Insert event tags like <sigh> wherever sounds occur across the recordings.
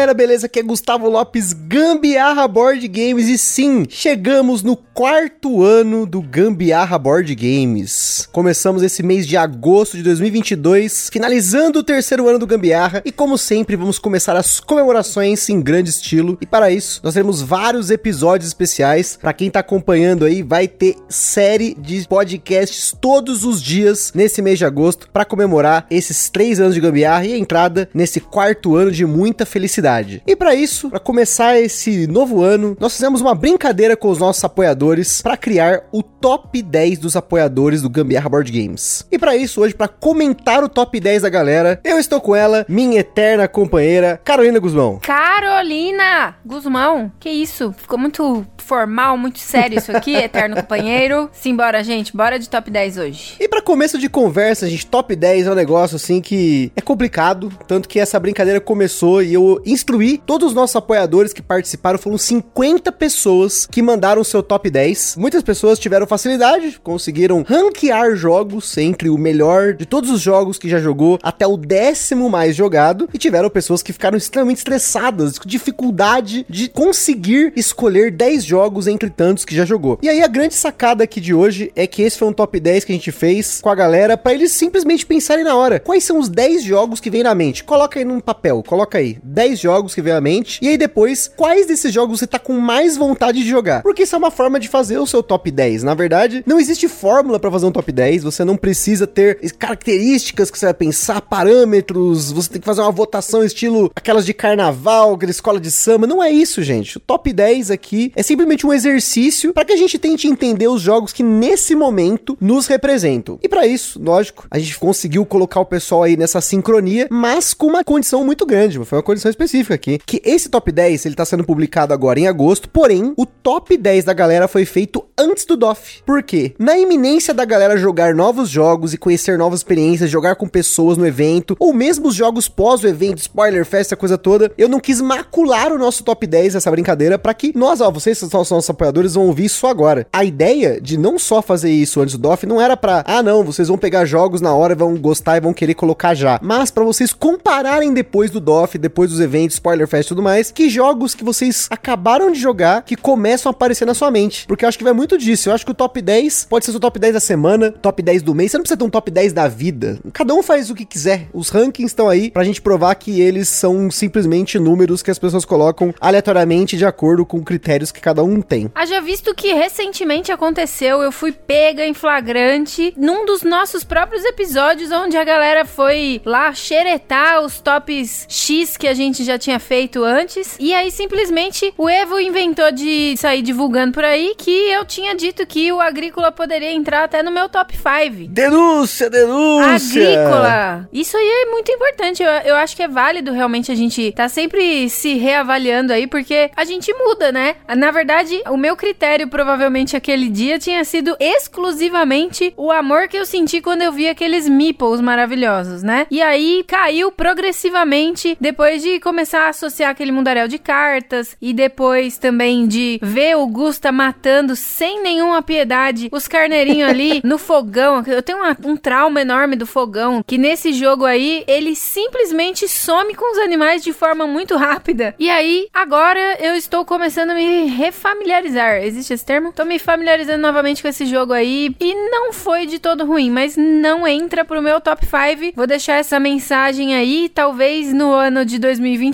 Galera, beleza? Aqui é Gustavo Lopes, Gambiarra Board Games e sim, chegamos no quarto ano do Gambiarra Board Games. Começamos esse mês de agosto de 2022, finalizando o terceiro ano do Gambiarra e como sempre vamos começar as comemorações em grande estilo e para isso nós teremos vários episódios especiais. Para quem tá acompanhando aí, vai ter série de podcasts todos os dias nesse mês de agosto para comemorar esses três anos de Gambiarra e a entrada nesse quarto ano de muita felicidade felicidade. E para isso, para começar esse novo ano, nós fizemos uma brincadeira com os nossos apoiadores para criar o top 10 dos apoiadores do Gambiarra Board Games. E para isso, hoje, para comentar o top 10 da galera, eu estou com ela, minha eterna companheira, Carolina Guzmão. Carolina Guzmão? Que isso? Ficou muito formal, muito sério isso aqui, <laughs> eterno companheiro. Simbora, gente, bora de top 10 hoje. E para começo de conversa, gente, top 10 é um negócio assim que é complicado, tanto que essa brincadeira começou e eu instruí todos os nossos apoiadores que participaram, foram 50 pessoas que mandaram seu top 10. Muitas pessoas tiveram facilidade, conseguiram ranquear jogos entre o melhor de todos os jogos que já jogou até o décimo mais jogado, e tiveram pessoas que ficaram extremamente estressadas, com dificuldade de conseguir escolher 10 jogos jogos entre tantos que já jogou. E aí a grande sacada aqui de hoje é que esse foi um top 10 que a gente fez com a galera para eles simplesmente pensarem na hora. Quais são os 10 jogos que vem na mente? Coloca aí num papel, coloca aí 10 jogos que vem na mente e aí depois quais desses jogos você tá com mais vontade de jogar? Porque isso é uma forma de fazer o seu top 10. Na verdade, não existe fórmula para fazer um top 10, você não precisa ter características que você vai pensar, parâmetros, você tem que fazer uma votação estilo aquelas de carnaval, aquela escola de samba, não é isso, gente. O top 10 aqui é simplesmente um exercício para que a gente tente entender os jogos que nesse momento nos representam. E para isso, lógico, a gente conseguiu colocar o pessoal aí nessa sincronia, mas com uma condição muito grande, foi uma condição específica aqui, que esse top 10, ele tá sendo publicado agora em agosto, porém, o top 10 da galera foi feito antes do DOF. Por quê? Na iminência da galera jogar novos jogos e conhecer novas experiências, jogar com pessoas no evento, ou mesmo os jogos pós o evento, spoiler fest, a coisa toda, eu não quis macular o nosso top 10 essa brincadeira para que nós, ó, vocês são os nossos apoiadores vão ouvir isso agora. A ideia de não só fazer isso antes do DOF não era para, ah não, vocês vão pegar jogos na hora, vão gostar e vão querer colocar já, mas para vocês compararem depois do DOF, depois dos eventos, Spoiler Fest e tudo mais, que jogos que vocês acabaram de jogar que começam a aparecer na sua mente. Porque eu acho que vai muito disso. Eu acho que o top 10 pode ser o top 10 da semana, top 10 do mês. Você não precisa ter um top 10 da vida. Cada um faz o que quiser. Os rankings estão aí pra gente provar que eles são simplesmente números que as pessoas colocam aleatoriamente de acordo com critérios que cada um tem. Haja visto que recentemente aconteceu, eu fui pega em flagrante num dos nossos próprios episódios, onde a galera foi lá xeretar os tops X que a gente já tinha feito antes. E aí, simplesmente, o Evo inventou de sair divulgando por aí que eu tinha dito que o Agrícola poderia entrar até no meu top 5. Denúncia, denúncia! Agrícola! Isso aí é muito importante. Eu, eu acho que é válido realmente a gente tá sempre se reavaliando aí, porque a gente muda, né? Na verdade, o meu critério, provavelmente, aquele dia tinha sido exclusivamente o amor que eu senti quando eu vi aqueles meeples maravilhosos, né? E aí caiu progressivamente depois de começar a associar aquele mundaréu de cartas e depois também de ver o Gusta matando sem nenhuma piedade os carneirinhos ali <laughs> no fogão. Eu tenho uma, um trauma enorme do fogão, que nesse jogo aí ele simplesmente some com os animais de forma muito rápida. E aí, agora eu estou começando a me refamiliarizar. Existe esse termo? Tô me familiarizando novamente com esse jogo aí e não foi de todo ruim, mas não entra pro meu top 5. Vou deixar essa mensagem aí, talvez no ano de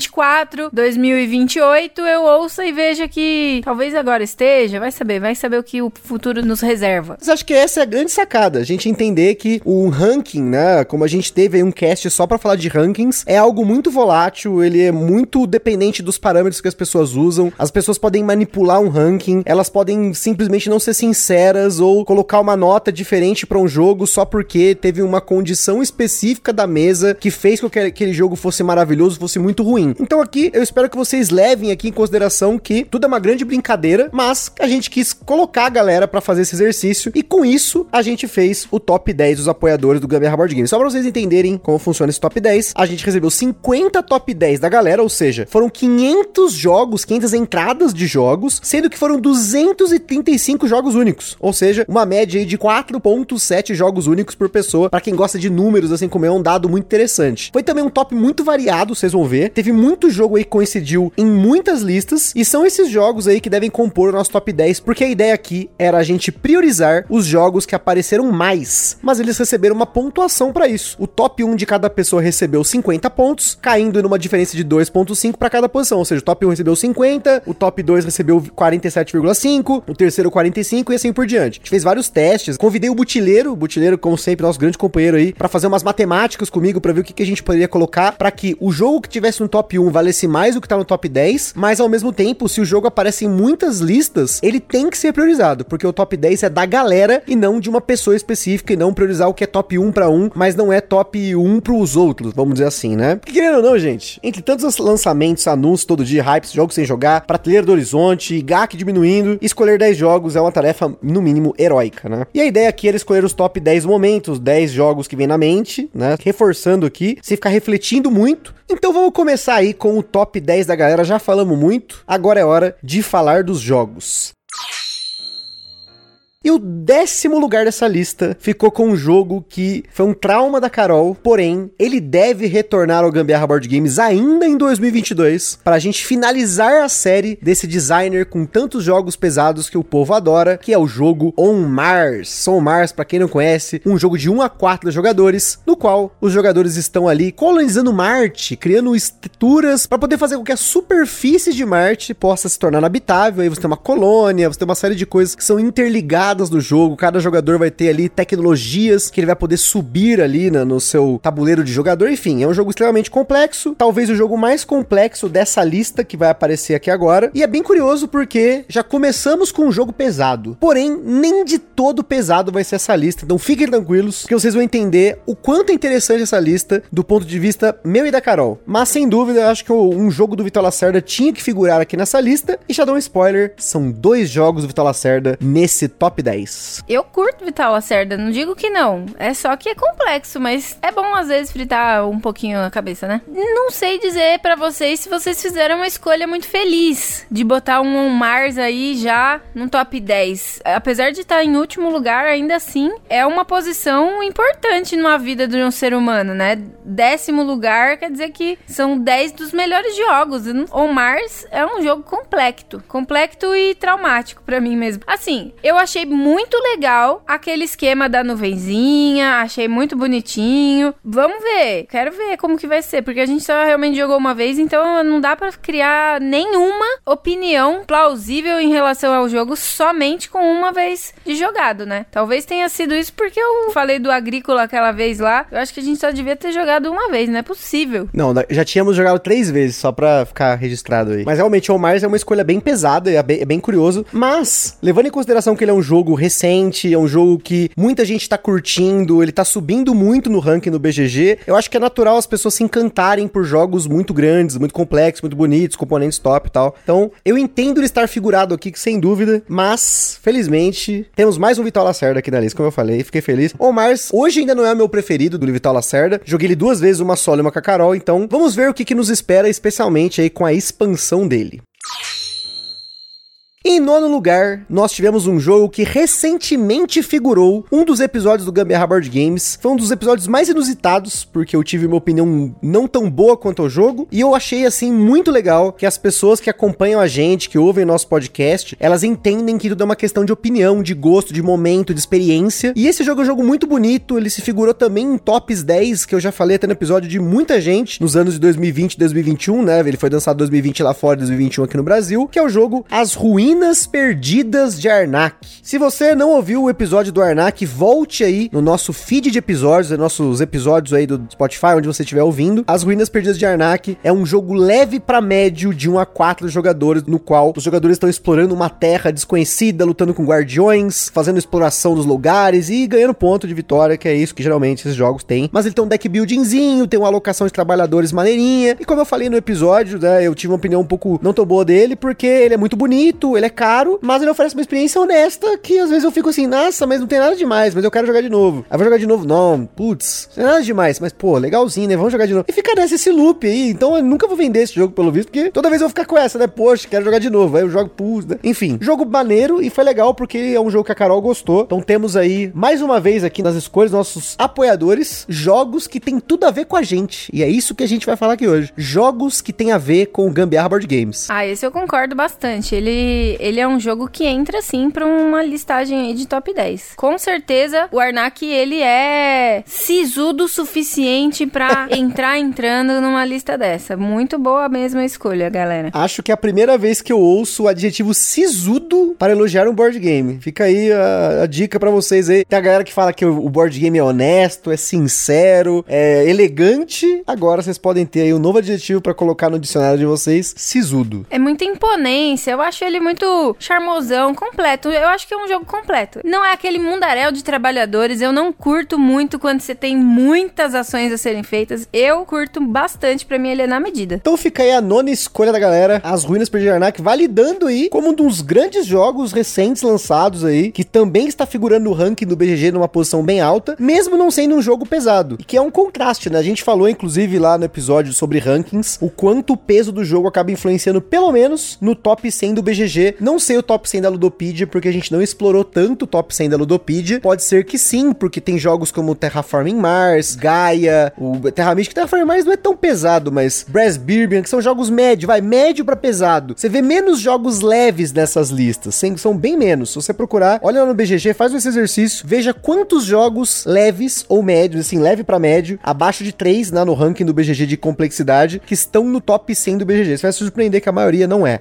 2024, 2028 eu ouça e veja que talvez agora esteja, vai saber, vai saber o que o futuro nos reserva. Mas acho que essa é a grande sacada, a gente entender que o ranking, né, como a gente teve aí um cast só para falar de rankings, é algo muito volátil, ele é muito dependente dos parâmetros que as pessoas usam. As pessoas podem manipular um ranking, elas podem simplesmente não ser sinceras ou colocar uma nota diferente para um jogo só porque teve uma condição específica da mesa que fez com que aquele jogo fosse maravilhoso, fosse muito ruim. Então aqui eu espero que vocês levem aqui em consideração que tudo é uma grande brincadeira, mas a gente quis colocar a galera para fazer esse exercício. E com isso, a gente fez o top 10 dos apoiadores do Gambiarra Board Games. Só pra vocês entenderem como funciona esse top 10, a gente recebeu 50 top 10 da galera, ou seja, foram 500 jogos, 500 entradas de jogos, sendo que foram 235 jogos únicos. Ou seja, uma média aí de 4.7 jogos únicos por pessoa, para quem gosta de números, assim como é um dado muito interessante. Foi também um top muito variado, vocês vão ver. Teve muito jogo aí coincidiu em muitas listas, e são esses jogos aí que devem compor o nosso top 10, porque a ideia aqui era a gente priorizar os jogos que apareceram mais, mas eles receberam uma pontuação para isso. O top 1 de cada pessoa recebeu 50 pontos, caindo numa diferença de 2.5 para cada posição, ou seja, o top 1 recebeu 50, o top 2 recebeu 47,5, o terceiro 45 e assim por diante. A gente fez vários testes, convidei o Butileiro, o Butileiro como sempre nosso grande companheiro aí, para fazer umas matemáticas comigo para ver o que, que a gente poderia colocar para que o jogo que tivesse no top 1 valesse mais do que tá no top 10, mas ao mesmo tempo, se o jogo aparece em muitas listas, ele tem que ser priorizado, porque o top 10 é da galera e não de uma pessoa específica e não priorizar o que é top 1 para um, mas não é top 1 pros outros, vamos dizer assim, né? Porque querendo ou não, gente, entre tantos lançamentos, anúncios todo dia, hypes, jogos sem jogar, prateleira do horizonte, GAC diminuindo, escolher 10 jogos é uma tarefa, no mínimo, heróica, né? E a ideia aqui era escolher os top 10 momentos, 10 jogos que vem na mente, né? Reforçando aqui, sem ficar refletindo muito. Então vamos começar aí com o top 10 da galera, já falamos muito, agora é hora de falar dos jogos. E o décimo lugar dessa lista ficou com um jogo que foi um trauma da Carol, porém, ele deve retornar ao Gambiarra Board Games ainda em 2022, para a gente finalizar a série desse designer com tantos jogos pesados que o povo adora, que é o jogo On Mars. On Mars, para quem não conhece, um jogo de 1 a 4 jogadores, no qual os jogadores estão ali colonizando Marte, criando estruturas para poder fazer com que a superfície de Marte possa se tornar habitável. Aí você tem uma colônia, você tem uma série de coisas que são interligadas do jogo, cada jogador vai ter ali tecnologias que ele vai poder subir ali na, no seu tabuleiro de jogador, enfim, é um jogo extremamente complexo, talvez o jogo mais complexo dessa lista que vai aparecer aqui agora, e é bem curioso porque já começamos com um jogo pesado, porém, nem de todo pesado vai ser essa lista, então fiquem tranquilos que vocês vão entender o quanto é interessante essa lista do ponto de vista meu e da Carol, mas sem dúvida, eu acho que um jogo do Vitor Lacerda tinha que figurar aqui nessa lista, e já dou um spoiler, são dois jogos do Vitor Lacerda nesse top 10. Eu curto Vital Lacerda, não digo que não. É só que é complexo, mas é bom às vezes fritar um pouquinho a cabeça, né? Não sei dizer para vocês se vocês fizeram uma escolha muito feliz de botar um Mars aí já no top 10. Apesar de estar em último lugar, ainda assim é uma posição importante numa vida de um ser humano, né? Décimo lugar quer dizer que são 10 dos melhores jogos. On Mars é um jogo complexo, complexo e traumático para mim mesmo. Assim, eu achei muito legal aquele esquema da nuvenzinha, achei muito bonitinho. Vamos ver, quero ver como que vai ser, porque a gente só realmente jogou uma vez, então não dá para criar nenhuma opinião plausível em relação ao jogo somente com uma vez de jogado, né? Talvez tenha sido isso porque eu falei do agrícola aquela vez lá. Eu acho que a gente só devia ter jogado uma vez, não é possível. Não, já tínhamos jogado três vezes, só pra ficar registrado aí. Mas realmente, o Mars é uma escolha bem pesada, é bem, é bem curioso. Mas, levando em consideração que ele é um jogo recente, é um jogo que muita gente tá curtindo, ele tá subindo muito no ranking no BGG. Eu acho que é natural as pessoas se encantarem por jogos muito grandes, muito complexos, muito bonitos, componentes top e tal. Então, eu entendo ele estar figurado aqui, sem dúvida, mas, felizmente, temos mais um Vital Lacerda aqui na lista, como eu falei, fiquei feliz. O Mars, hoje ainda não é o meu preferido do Vital Lacerda, joguei ele duas vezes, uma solo e uma com a Carol, então vamos ver o que, que nos espera, especialmente aí com a expansão dele. Em nono lugar, nós tivemos um jogo que recentemente figurou um dos episódios do Gambiarra Board Games. Foi um dos episódios mais inusitados, porque eu tive uma opinião não tão boa quanto ao jogo. E eu achei, assim, muito legal que as pessoas que acompanham a gente, que ouvem nosso podcast, elas entendem que tudo é uma questão de opinião, de gosto, de momento, de experiência. E esse jogo é um jogo muito bonito, ele se figurou também em tops 10, que eu já falei até no episódio de muita gente, nos anos de 2020 e 2021, né? Ele foi lançado em 2020 lá fora, 2021 aqui no Brasil, que é o jogo As Ruínas Ruínas Perdidas de Arnak. Se você não ouviu o episódio do Arnak, volte aí no nosso feed de episódios, nos nossos episódios aí do Spotify, onde você estiver ouvindo. As Ruínas Perdidas de Arnak é um jogo leve para médio de 1 a 4 jogadores, no qual os jogadores estão explorando uma terra desconhecida, lutando com guardiões, fazendo exploração dos lugares e ganhando ponto de vitória, que é isso que geralmente esses jogos têm. Mas ele tem um deck buildingzinho, tem uma alocação de trabalhadores maneirinha. E como eu falei no episódio, né, eu tive uma opinião um pouco não tão boa dele, porque ele é muito bonito, ele é caro caro, mas ele oferece uma experiência honesta que às vezes eu fico assim, nossa, mas não tem nada demais, mas eu quero jogar de novo. Aí vou jogar de novo, não, putz, não tem nada demais, mas pô, legalzinho, né? Vamos jogar de novo. E fica nessa esse loop aí, então eu nunca vou vender esse jogo pelo visto, porque toda vez eu vou ficar com essa, né? Poxa, quero jogar de novo. Aí eu jogo, putz, né? Enfim, jogo maneiro e foi legal porque é um jogo que a Carol gostou. Então temos aí, mais uma vez aqui nas escolhas, nossos apoiadores, jogos que tem tudo a ver com a gente. E é isso que a gente vai falar aqui hoje. Jogos que tem a ver com o Gambiarra Board Games. Ah, esse eu concordo bastante. Ele, ele é um jogo que entra, sim, pra uma listagem aí de top 10. Com certeza, o Arnak, ele é sisudo o suficiente pra <laughs> entrar entrando numa lista dessa. Muito boa mesmo a escolha, galera. Acho que é a primeira vez que eu ouço o adjetivo sisudo para elogiar um board game. Fica aí a, a dica para vocês aí. Tem a galera que fala que o, o board game é honesto, é sincero, é elegante. Agora vocês podem ter aí um novo adjetivo para colocar no dicionário de vocês, sisudo. É muita imponência, eu acho ele muito charmosão, completo. Eu acho que é um jogo completo. Não é aquele mundaréu de trabalhadores, eu não curto muito quando você tem muitas ações a serem feitas. Eu curto bastante, para mim ele é na medida. Então fica aí a nona escolha da galera, As Ruínas de Arnak, validando aí como um dos grandes jogos recentes lançados aí, que também está figurando no ranking do BGG numa posição bem alta, mesmo não sendo um jogo pesado. E que é um contraste, né? A gente falou, inclusive, lá no episódio sobre rankings, o quanto o peso do jogo acaba influenciando, pelo menos, no top 100 do BGG. Não sei o top 100 da Ludopedia, porque a gente não explorou tanto o top 100 da Ludopedia. Pode ser que sim, porque tem jogos como Terraforming Mars, Gaia, o Terra Mística. Terraforming Mars não é tão pesado, mas Brass Birbian, que são jogos médio, vai, médio para pesado. Você vê menos jogos leves nessas listas, são bem menos. Se você procurar, olha lá no BGG, faz esse exercício, veja quantos jogos leves ou médios, assim, leve para médio, abaixo de 3 né, no ranking do BGG de complexidade, que estão no top 100 do BGG. Você vai se surpreender que a maioria não é.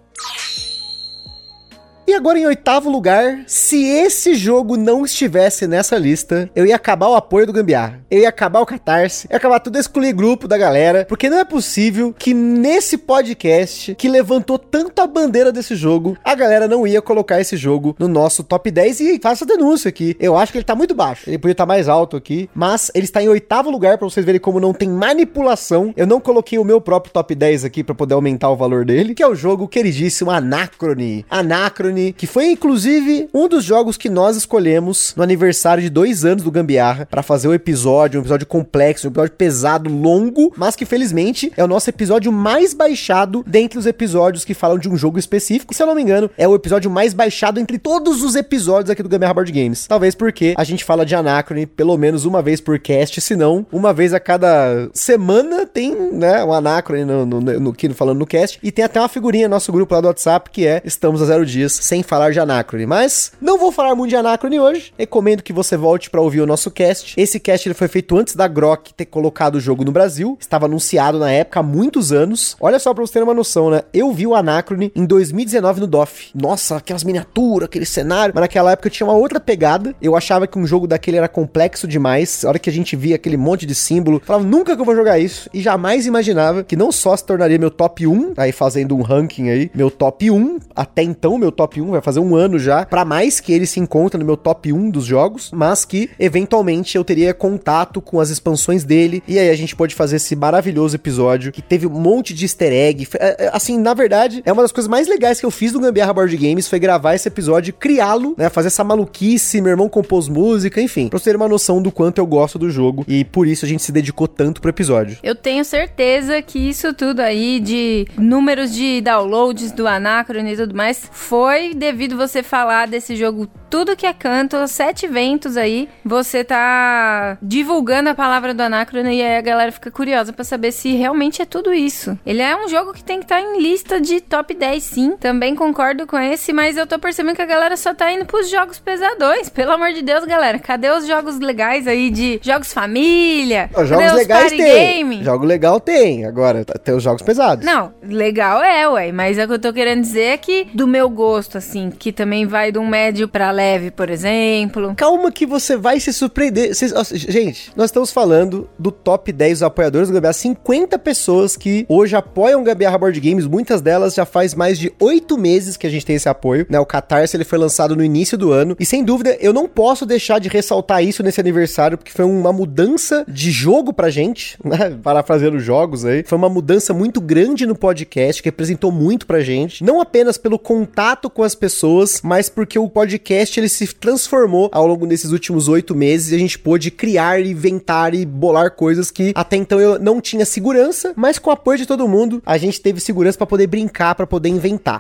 Agora em oitavo lugar, se esse jogo não estivesse nessa lista, eu ia acabar o apoio do Gambiarra. Eu ia acabar o Catarse, ia acabar tudo excluir grupo da galera, porque não é possível que nesse podcast que levantou tanto a bandeira desse jogo, a galera não ia colocar esse jogo no nosso top 10 e faça a denúncia aqui. Eu acho que ele tá muito baixo. Ele podia estar tá mais alto aqui, mas ele está em oitavo lugar para vocês verem como não tem manipulação. Eu não coloquei o meu próprio top 10 aqui para poder aumentar o valor dele, que é o jogo queridíssimo Anacrone. Anacrone que foi inclusive um dos jogos que nós escolhemos no aniversário de dois anos do Gambiarra para fazer o episódio, um episódio complexo, um episódio pesado, longo, mas que felizmente é o nosso episódio mais baixado dentre os episódios que falam de um jogo específico. Se eu não me engano, é o episódio mais baixado entre todos os episódios aqui do Gambiarra Board Games. Talvez porque a gente fala de Anacrone pelo menos uma vez por cast, se não, uma vez a cada semana tem, né, um Anacrone no, no, no, no, falando no cast. E tem até uma figurinha no nosso grupo lá do WhatsApp que é Estamos a Zero Dias sem falar de Anacrone. Mas não vou falar muito de Anacrone hoje. Recomendo que você volte para ouvir o nosso cast. Esse cast ele foi feito antes da Grok ter colocado o jogo no Brasil. Estava anunciado na época há muitos anos. Olha só para você ter uma noção, né? Eu vi o Anacrone em 2019 no DOF. Nossa, aquelas miniaturas, aquele cenário. Mas naquela época tinha uma outra pegada. Eu achava que um jogo daquele era complexo demais. A hora que a gente via aquele monte de símbolo, falava nunca que eu vou jogar isso. E jamais imaginava que não só se tornaria meu top 1, aí fazendo um ranking aí, meu top 1, até então meu top 1, vai fazer um ano já, para mais que ele se encontra no meu top 1 dos jogos, mas que eventualmente eu teria contato com as expansões dele, e aí a gente pode fazer esse maravilhoso episódio que teve um monte de easter egg. É, é, assim, na verdade, é uma das coisas mais legais que eu fiz no Gambiarra Board Games foi gravar esse episódio, criá-lo, né, fazer essa maluquice, meu irmão compôs música, enfim, pra você ter uma noção do quanto eu gosto do jogo, e por isso a gente se dedicou tanto pro episódio. Eu tenho certeza que isso tudo aí de números de downloads do Anacron e tudo mais foi devido você falar desse jogo tudo que é canto, sete ventos aí, você tá divulgando a palavra do Anacrono e aí a galera fica curiosa para saber se realmente é tudo isso. Ele é um jogo que tem que estar tá em lista de top 10 sim, também concordo com esse, mas eu tô percebendo que a galera só tá indo pros jogos pesadões, pelo amor de Deus, galera, cadê os jogos legais aí de jogos família? Os jogos legais tem, game? jogo legal tem, agora tem os jogos pesados. Não, legal é, ué, mas é o que eu tô querendo dizer é que do meu gosto, assim, que também vai de um médio pra leve, por exemplo. Calma que você vai se surpreender. Gente, nós estamos falando do top 10 apoiadores do Gambiarra. 50 pessoas que hoje apoiam o Gambiarra Board Games. Muitas delas já faz mais de 8 meses que a gente tem esse apoio. Né? O Catarse ele foi lançado no início do ano. E sem dúvida, eu não posso deixar de ressaltar isso nesse aniversário, porque foi uma mudança de jogo pra gente, <laughs> né? Parafraseando jogos aí. Foi uma mudança muito grande no podcast, que representou muito pra gente. Não apenas pelo contato com as pessoas, mas porque o podcast ele se transformou ao longo desses últimos oito meses e a gente pôde criar, inventar e bolar coisas que até então eu não tinha segurança, mas com o apoio de todo mundo a gente teve segurança para poder brincar, para poder inventar.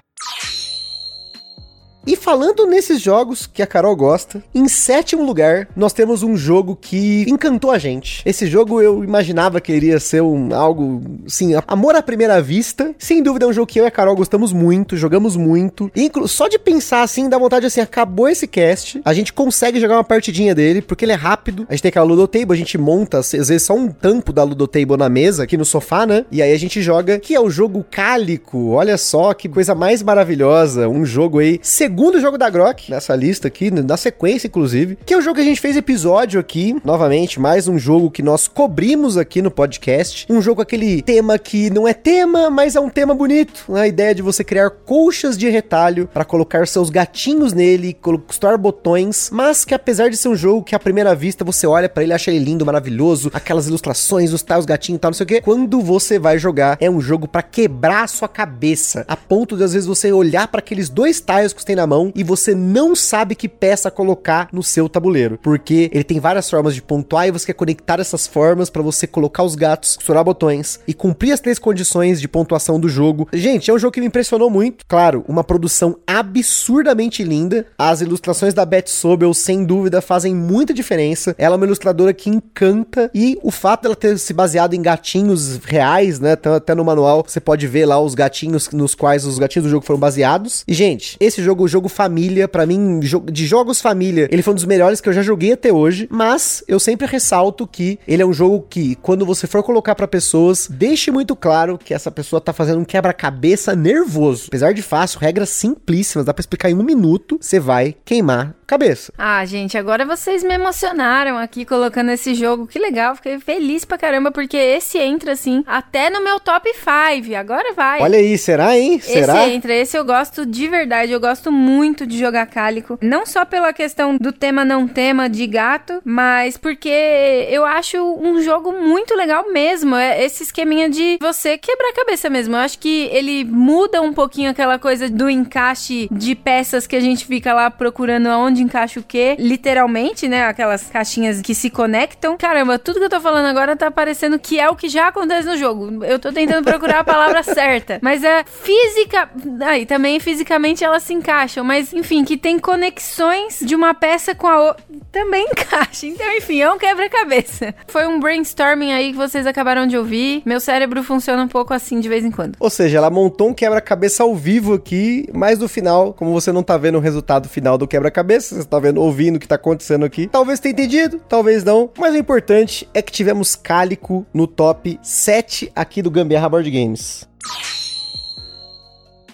E falando nesses jogos que a Carol gosta, em sétimo lugar, nós temos um jogo que encantou a gente. Esse jogo eu imaginava que iria ser um algo, sim, amor à primeira vista. Sem dúvida é um jogo que eu e a Carol gostamos muito, jogamos muito. Inclu só de pensar assim, dá vontade assim, acabou esse cast, a gente consegue jogar uma partidinha dele, porque ele é rápido. A gente tem aquela Ludotable, a gente monta, às vezes, só um tampo da Ludotable na mesa, aqui no sofá, né? E aí a gente joga, que é o jogo Cálico. Olha só que coisa mais maravilhosa. Um jogo aí, segundo segundo jogo da Grok nessa lista aqui, na sequência, inclusive, que é o jogo que a gente fez episódio aqui, novamente, mais um jogo que nós cobrimos aqui no podcast. Um jogo aquele tema que não é tema, mas é um tema bonito. Né? A ideia de você criar colchas de retalho para colocar seus gatinhos nele, costurar botões, mas que apesar de ser um jogo que à primeira vista você olha para ele acha ele lindo, maravilhoso, aquelas ilustrações, os tais gatinhos e tal, não sei o que. Quando você vai jogar, é um jogo para quebrar a sua cabeça, a ponto de às vezes você olhar para aqueles dois tiles que você tem na mão e você não sabe que peça colocar no seu tabuleiro, porque ele tem várias formas de pontuar e você quer conectar essas formas para você colocar os gatos, costurar botões e cumprir as três condições de pontuação do jogo. Gente, é um jogo que me impressionou muito. Claro, uma produção absurdamente linda. As ilustrações da Beth Sobel, sem dúvida, fazem muita diferença. Ela é uma ilustradora que encanta e o fato dela ter se baseado em gatinhos reais, né? Até no manual você pode ver lá os gatinhos nos quais os gatinhos do jogo foram baseados. E gente, esse jogo, jogo família para mim, de jogos família, ele foi um dos melhores que eu já joguei até hoje, mas eu sempre ressalto que ele é um jogo que, quando você for colocar para pessoas, deixe muito claro que essa pessoa tá fazendo um quebra-cabeça nervoso. Apesar de fácil, regras simplíssimas, dá pra explicar em um minuto, você vai queimar cabeça. Ah, gente, agora vocês me emocionaram aqui colocando esse jogo. Que legal, fiquei feliz pra caramba, porque esse entra, assim, até no meu top 5. Agora vai. Olha aí, será, hein? Será? Esse entra, esse eu gosto de verdade, eu gosto muito de jogar Cálico. Não só pela questão do tema não tema de gato, mas porque eu acho um jogo muito legal mesmo. É esse esqueminha de você quebrar a cabeça mesmo. Eu acho que ele muda um pouquinho aquela coisa do encaixe de peças que a gente fica lá procurando aonde onde encaixa o quê, literalmente, né? Aquelas caixinhas que se conectam. Caramba, tudo que eu tô falando agora tá parecendo que é o que já acontece no jogo. Eu tô tentando procurar a palavra <laughs> certa. Mas é física. Aí também fisicamente elas se encaixam. Mas enfim, que tem conexões de uma peça com a outra. Também <laughs> encaixa. Então, enfim, é um quebra-cabeça. Foi um brainstorming aí que vocês acabaram de ouvir. Meu cérebro funciona um pouco assim de vez em quando. Ou seja, ela montou um quebra-cabeça ao vivo aqui, mas no final, como você não tá vendo o resultado final do quebra-cabeça, você está vendo, ouvindo o que está acontecendo aqui. Talvez tenha entendido, talvez não. Mas o importante é que tivemos Cálico no top 7 aqui do Gambiarra Board Games.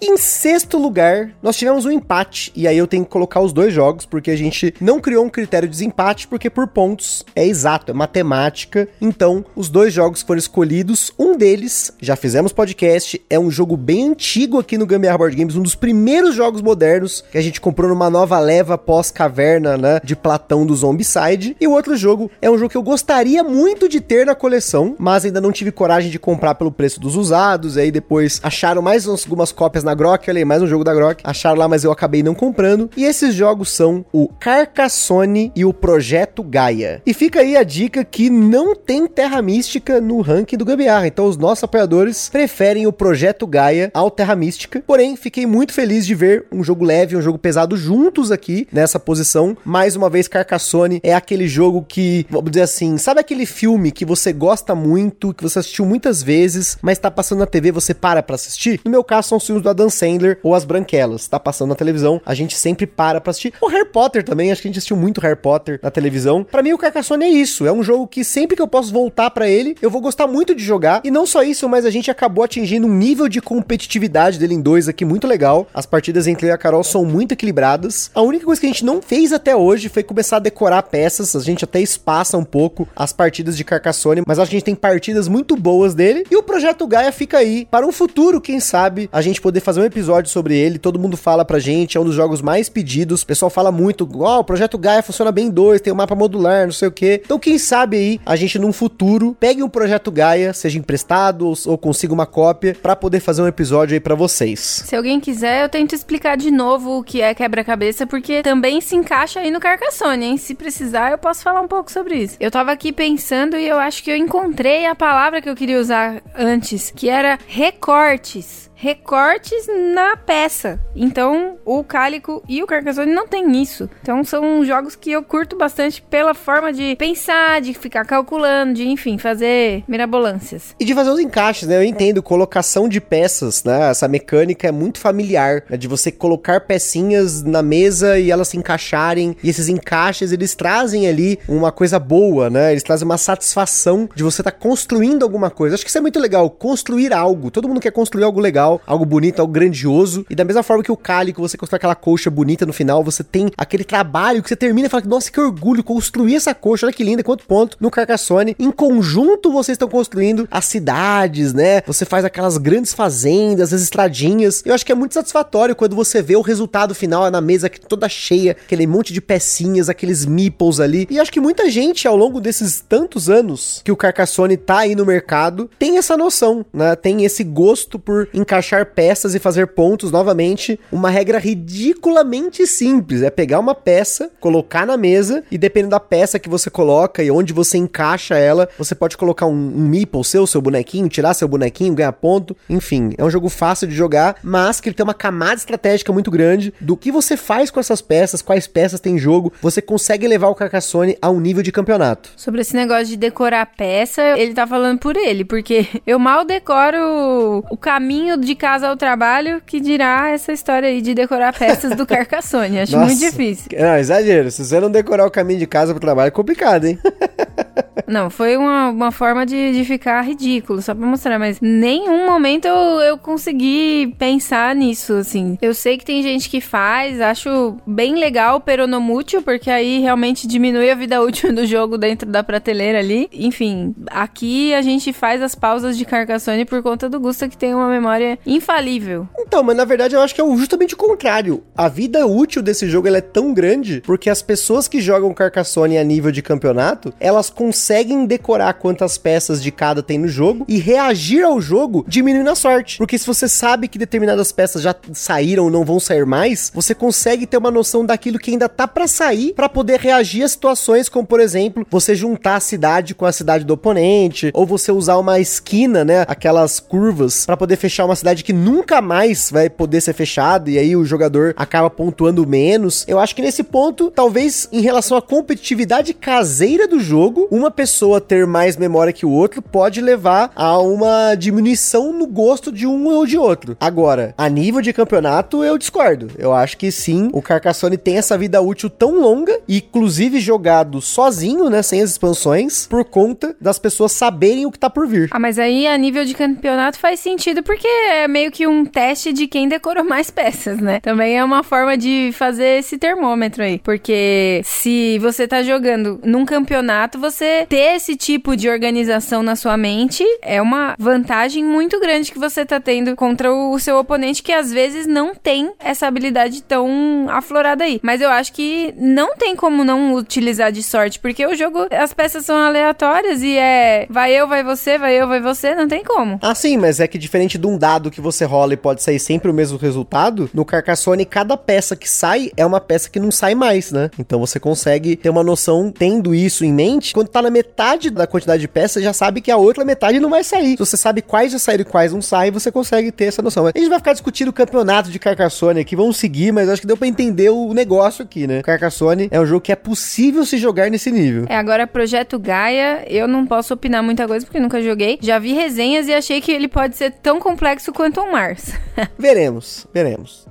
Em sexto lugar, nós tivemos um empate, e aí eu tenho que colocar os dois jogos, porque a gente não criou um critério de desempate, porque por pontos é exato, é matemática. Então, os dois jogos foram escolhidos. Um deles, já fizemos podcast, é um jogo bem antigo aqui no Gambiarra Board Games, um dos primeiros jogos modernos que a gente comprou numa nova leva pós-caverna, né, de Platão do Zombicide. E o outro jogo é um jogo que eu gostaria muito de ter na coleção, mas ainda não tive coragem de comprar pelo preço dos usados, e aí depois acharam mais algumas cópias na na Grok, olha aí, mais um jogo da Grok. Acharam lá, mas eu acabei não comprando. E esses jogos são o Carcassonne e o Projeto Gaia. E fica aí a dica que não tem Terra Mística no ranking do Gambiarra. Então os nossos apoiadores preferem o Projeto Gaia ao Terra Mística. Porém, fiquei muito feliz de ver um jogo leve, um jogo pesado juntos aqui nessa posição. Mais uma vez, Carcassonne é aquele jogo que, vamos dizer assim, sabe aquele filme que você gosta muito, que você assistiu muitas vezes, mas tá passando na TV, você para pra assistir? No meu caso, são os filmes do Adam Adam Sandler ou As Branquelas. Tá passando na televisão, a gente sempre para pra assistir. O Harry Potter também, acho que a gente assistiu muito Harry Potter na televisão. Para mim, o Carcassonne é isso. É um jogo que sempre que eu posso voltar para ele, eu vou gostar muito de jogar. E não só isso, mas a gente acabou atingindo um nível de competitividade dele em dois aqui muito legal. As partidas entre eu e a Carol são muito equilibradas. A única coisa que a gente não fez até hoje foi começar a decorar peças. A gente até espaça um pouco as partidas de Carcassonne, mas acho que a gente tem partidas muito boas dele. E o projeto Gaia fica aí para um futuro, quem sabe, a gente poder fazer fazer um episódio sobre ele, todo mundo fala pra gente, é um dos jogos mais pedidos. O pessoal fala muito, ó, oh, o projeto Gaia funciona bem em dois, tem um mapa modular, não sei o quê. Então, quem sabe aí a gente num futuro pegue um projeto Gaia, seja emprestado ou, ou consiga uma cópia para poder fazer um episódio aí para vocês. Se alguém quiser, eu tento explicar de novo o que é quebra-cabeça, porque também se encaixa aí no Carcassonne, hein? Se precisar, eu posso falar um pouco sobre isso. Eu tava aqui pensando e eu acho que eu encontrei a palavra que eu queria usar antes, que era recortes recortes na peça. Então, o Cálico e o Carcassonne não tem isso. Então, são jogos que eu curto bastante pela forma de pensar, de ficar calculando, de, enfim, fazer mirabolâncias. E de fazer os encaixes, né? Eu entendo, colocação de peças, né? Essa mecânica é muito familiar, né? de você colocar pecinhas na mesa e elas se encaixarem. E esses encaixes, eles trazem ali uma coisa boa, né? Eles trazem uma satisfação de você estar tá construindo alguma coisa. Acho que isso é muito legal, construir algo. Todo mundo quer construir algo legal algo bonito, algo grandioso. E da mesma forma que o que você constrói aquela coxa bonita no final, você tem aquele trabalho que você termina e fala: Nossa, que orgulho construir essa coxa, olha que linda, quanto ponto. No Carcassonne, em conjunto, vocês estão construindo as cidades, né? Você faz aquelas grandes fazendas, as estradinhas. Eu acho que é muito satisfatório quando você vê o resultado final na mesa toda cheia, aquele monte de pecinhas, aqueles meeples ali. E acho que muita gente, ao longo desses tantos anos que o Carcassonne tá aí no mercado, tem essa noção, né? Tem esse gosto por encaixar encaixar peças e fazer pontos novamente. Uma regra ridiculamente simples: é pegar uma peça, colocar na mesa e dependendo da peça que você coloca e onde você encaixa ela, você pode colocar um, um meeple seu, seu bonequinho, tirar seu bonequinho, ganhar ponto. Enfim, é um jogo fácil de jogar, mas que ele tem uma camada estratégica muito grande do que você faz com essas peças, quais peças tem jogo. Você consegue levar o Carcassonne a um nível de campeonato. Sobre esse negócio de decorar peça, ele tá falando por ele, porque <laughs> eu mal decoro o caminho de casa ao trabalho, que dirá essa história aí de decorar peças do <laughs> Carcassonne. Acho Nossa. muito difícil. Não, exagero. Se você não decorar o caminho de casa pro trabalho, é complicado, hein? <laughs> Não, foi uma, uma forma de, de ficar ridículo, só pra mostrar, mas nenhum momento eu, eu consegui pensar nisso, assim. Eu sei que tem gente que faz, acho bem legal o peronomútil, porque aí realmente diminui a vida <laughs> útil do jogo dentro da prateleira ali. Enfim, aqui a gente faz as pausas de Carcassonne por conta do Gusta, que tem uma memória infalível. Então, mas na verdade eu acho que é justamente o contrário. A vida útil desse jogo é tão grande porque as pessoas que jogam Carcassonne a nível de campeonato, elas conseguem decorar quantas peças de cada tem no jogo e reagir ao jogo diminuindo a sorte. Porque se você sabe que determinadas peças já saíram ou não vão sair mais, você consegue ter uma noção daquilo que ainda tá para sair para poder reagir a situações como, por exemplo, você juntar a cidade com a cidade do oponente ou você usar uma esquina, né, aquelas curvas para poder fechar uma cidade que nunca mais vai poder ser fechada e aí o jogador acaba pontuando menos. Eu acho que nesse ponto, talvez em relação à competitividade caseira do jogo, uma pessoa ter mais memória que o outro pode levar a uma diminuição no gosto de um ou de outro. Agora, a nível de campeonato, eu discordo. Eu acho que sim, o Carcassonne tem essa vida útil tão longa, inclusive jogado sozinho, né, sem as expansões, por conta das pessoas saberem o que tá por vir. Ah, mas aí a nível de campeonato faz sentido porque é meio que um teste de quem decorou mais peças, né? Também é uma forma de fazer esse termômetro aí, porque se você tá jogando num campeonato, você ter esse tipo de organização na sua mente é uma vantagem muito grande que você tá tendo contra o seu oponente que às vezes não tem essa habilidade tão aflorada aí. Mas eu acho que não tem como não utilizar de sorte, porque o jogo, as peças são aleatórias e é vai eu, vai você, vai eu, vai você, não tem como. Ah, sim, mas é que diferente de um dado que você rola e pode sair sempre o mesmo resultado, no Carcassonne cada peça que sai é uma peça que não sai mais, né? Então você consegue ter uma noção tendo isso em mente, quando tá na metade da quantidade de peças, já sabe que a outra metade não vai sair. Se você sabe quais já saíram e quais não saem, você consegue ter essa noção. A gente vai ficar discutindo o campeonato de Carcassonne aqui, vamos seguir, mas acho que deu para entender o negócio aqui, né? Carcassonne é um jogo que é possível se jogar nesse nível. É, agora Projeto Gaia, eu não posso opinar muita coisa porque nunca joguei. Já vi resenhas e achei que ele pode ser tão complexo quanto um Mars. veremos, veremos.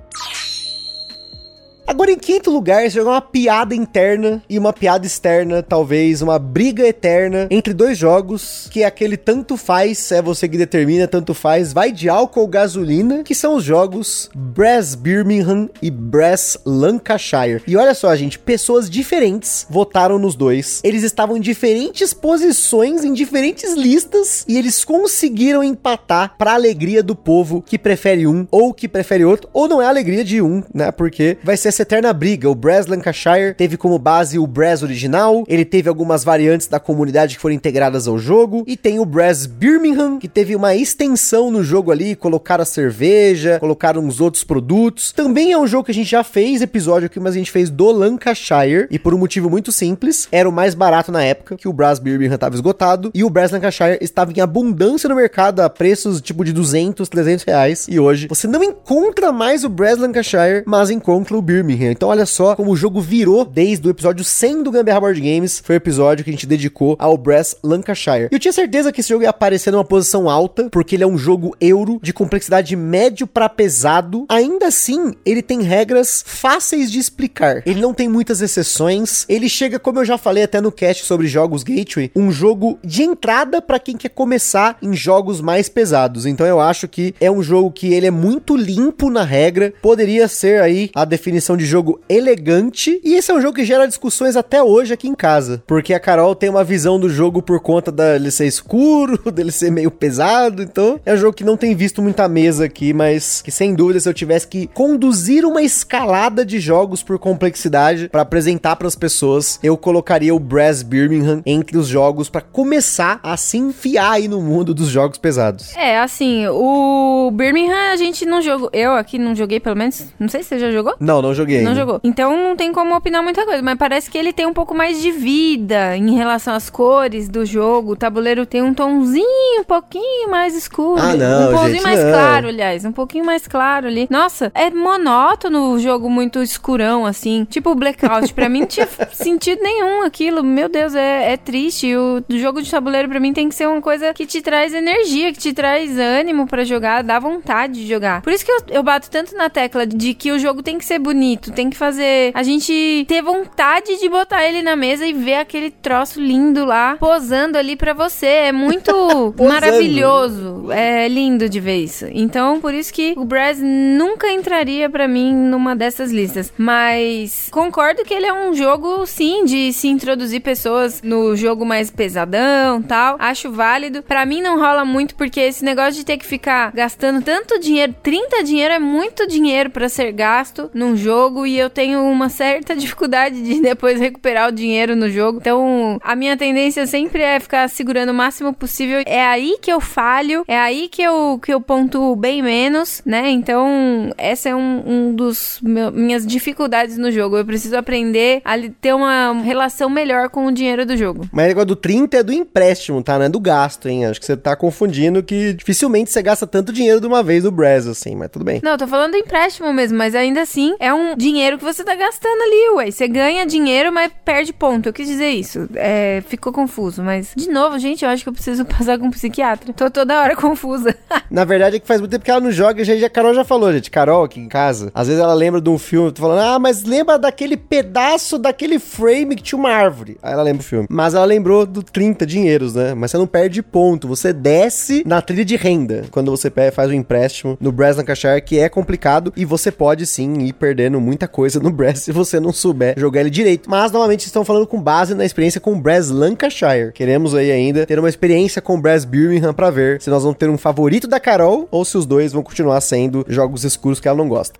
Agora, em quinto lugar, esse é uma piada interna e uma piada externa, talvez uma briga eterna entre dois jogos, que é aquele tanto faz, é você que determina, tanto faz, vai de álcool ou gasolina, que são os jogos Brass Birmingham e Brass Lancashire. E olha só, gente, pessoas diferentes votaram nos dois. Eles estavam em diferentes posições, em diferentes listas, e eles conseguiram empatar para alegria do povo que prefere um ou que prefere outro, ou não é a alegria de um, né? Porque vai ser essa eterna briga. O Brass Lancashire teve como base o Brass original, ele teve algumas variantes da comunidade que foram integradas ao jogo, e tem o Brass Birmingham, que teve uma extensão no jogo ali, colocaram a cerveja, colocaram uns outros produtos. Também é um jogo que a gente já fez episódio aqui, mas a gente fez do Lancashire, e por um motivo muito simples, era o mais barato na época, que o Brass Birmingham estava esgotado, e o Brass Lancashire estava em abundância no mercado a preços tipo de 200, 300 reais, e hoje você não encontra mais o Brass Lancashire, mas encontra o Birmingham. Então olha só como o jogo virou desde o episódio 100 do Gambiarra Board Games, foi o episódio que a gente dedicou ao Brass Lancashire. E eu tinha certeza que esse jogo ia aparecer numa posição alta, porque ele é um jogo euro de complexidade médio para pesado. Ainda assim, ele tem regras fáceis de explicar. Ele não tem muitas exceções. Ele chega, como eu já falei até no cast sobre jogos Gateway, um jogo de entrada para quem quer começar em jogos mais pesados. Então eu acho que é um jogo que ele é muito limpo na regra, poderia ser aí a definição de jogo elegante, e esse é um jogo que gera discussões até hoje aqui em casa, porque a Carol tem uma visão do jogo por conta dele ser escuro, <laughs> dele ser meio pesado, então é um jogo que não tem visto muita mesa aqui, mas que sem dúvida se eu tivesse que conduzir uma escalada de jogos por complexidade para apresentar para as pessoas, eu colocaria o Brass Birmingham entre os jogos para começar a se enfiar aí no mundo dos jogos pesados. É, assim, o Birmingham a gente não jogou. Eu aqui não joguei, pelo menos. Não sei se você já jogou. Não, não joguei. Não ainda. jogou. Então não tem como opinar muita coisa, mas parece que ele tem um pouco mais de vida em relação às cores do jogo. O tabuleiro tem um tomzinho um pouquinho mais escuro. Ah, não, Um gente, mais não. claro, aliás. Um pouquinho mais claro ali. Nossa, é monótono o jogo muito escurão, assim. Tipo o Blackout. pra mim não tinha <laughs> sentido nenhum aquilo. Meu Deus, é, é triste. O jogo de tabuleiro pra mim tem que ser uma coisa que te traz energia, que te traz ânimo pra jogar, dá vontade de jogar. Por isso que eu, eu bato tanto na tecla de que o jogo tem que ser bonito, tem que fazer a gente ter vontade de botar ele na mesa e ver aquele troço lindo lá posando ali pra você. É muito <laughs> maravilhoso. É lindo de ver isso. Então, por isso que o Brass nunca entraria pra mim numa dessas listas. Mas concordo que ele é um jogo, sim, de se introduzir pessoas no jogo mais pesadão tal. Acho válido. Pra mim não rola muito porque esse negócio de ter que ficar gastando tanto dinheiro, 30 dinheiro é muito dinheiro pra ser gasto num jogo e eu tenho uma certa <laughs> dificuldade de depois recuperar o dinheiro no jogo. Então, a minha tendência sempre é ficar segurando o máximo possível. É aí que eu falho, é aí que eu, que eu pontuo bem menos, né? Então, essa é um, um dos meu- minhas dificuldades no jogo. Eu preciso aprender a ter uma relação melhor com o dinheiro do jogo. Mas o negócio do 30 é do empréstimo, tá? Não é do gasto, hein? Acho que você tá confundindo que dificilmente você gasta tanto dinheiro de uma vez no Brass, assim, mas tudo bem. Não, eu tô falando do empréstimo mesmo, mas ainda assim é um dinheiro que você tá gastando ali, ué. Você ganha dinheiro, mas perde ponto. Eu quis dizer isso. É, ficou confuso, mas de novo, gente, eu acho que eu preciso <laughs> passar com um psiquiatra. Tô toda hora confusa. <laughs> Na verdade é que faz muito tempo que ela não joga, já, a Carol já falou, gente. Carol aqui em casa, às vezes ela lembra de um filme, tô falando, ah, mas lembra daquele pedaço daquele frame que tinha uma árvore. Aí ela lembra o filme. Mas ela lembrou do 30 dinheiros, né? Mas você não perde ponto, você desce na trilha de renda quando você faz o empréstimo no Brass Lancashire, que é complicado e você pode sim ir perdendo muita coisa no Brass <laughs> se você não souber jogar ele direito. Mas novamente estão falando com base na experiência com o Brass Lancashire. Queremos aí ainda ter uma experiência com o Brass Birmingham pra ver se nós vamos ter um favorito da Carol ou se os dois vão continuar sendo jogos escuros que ela não gosta.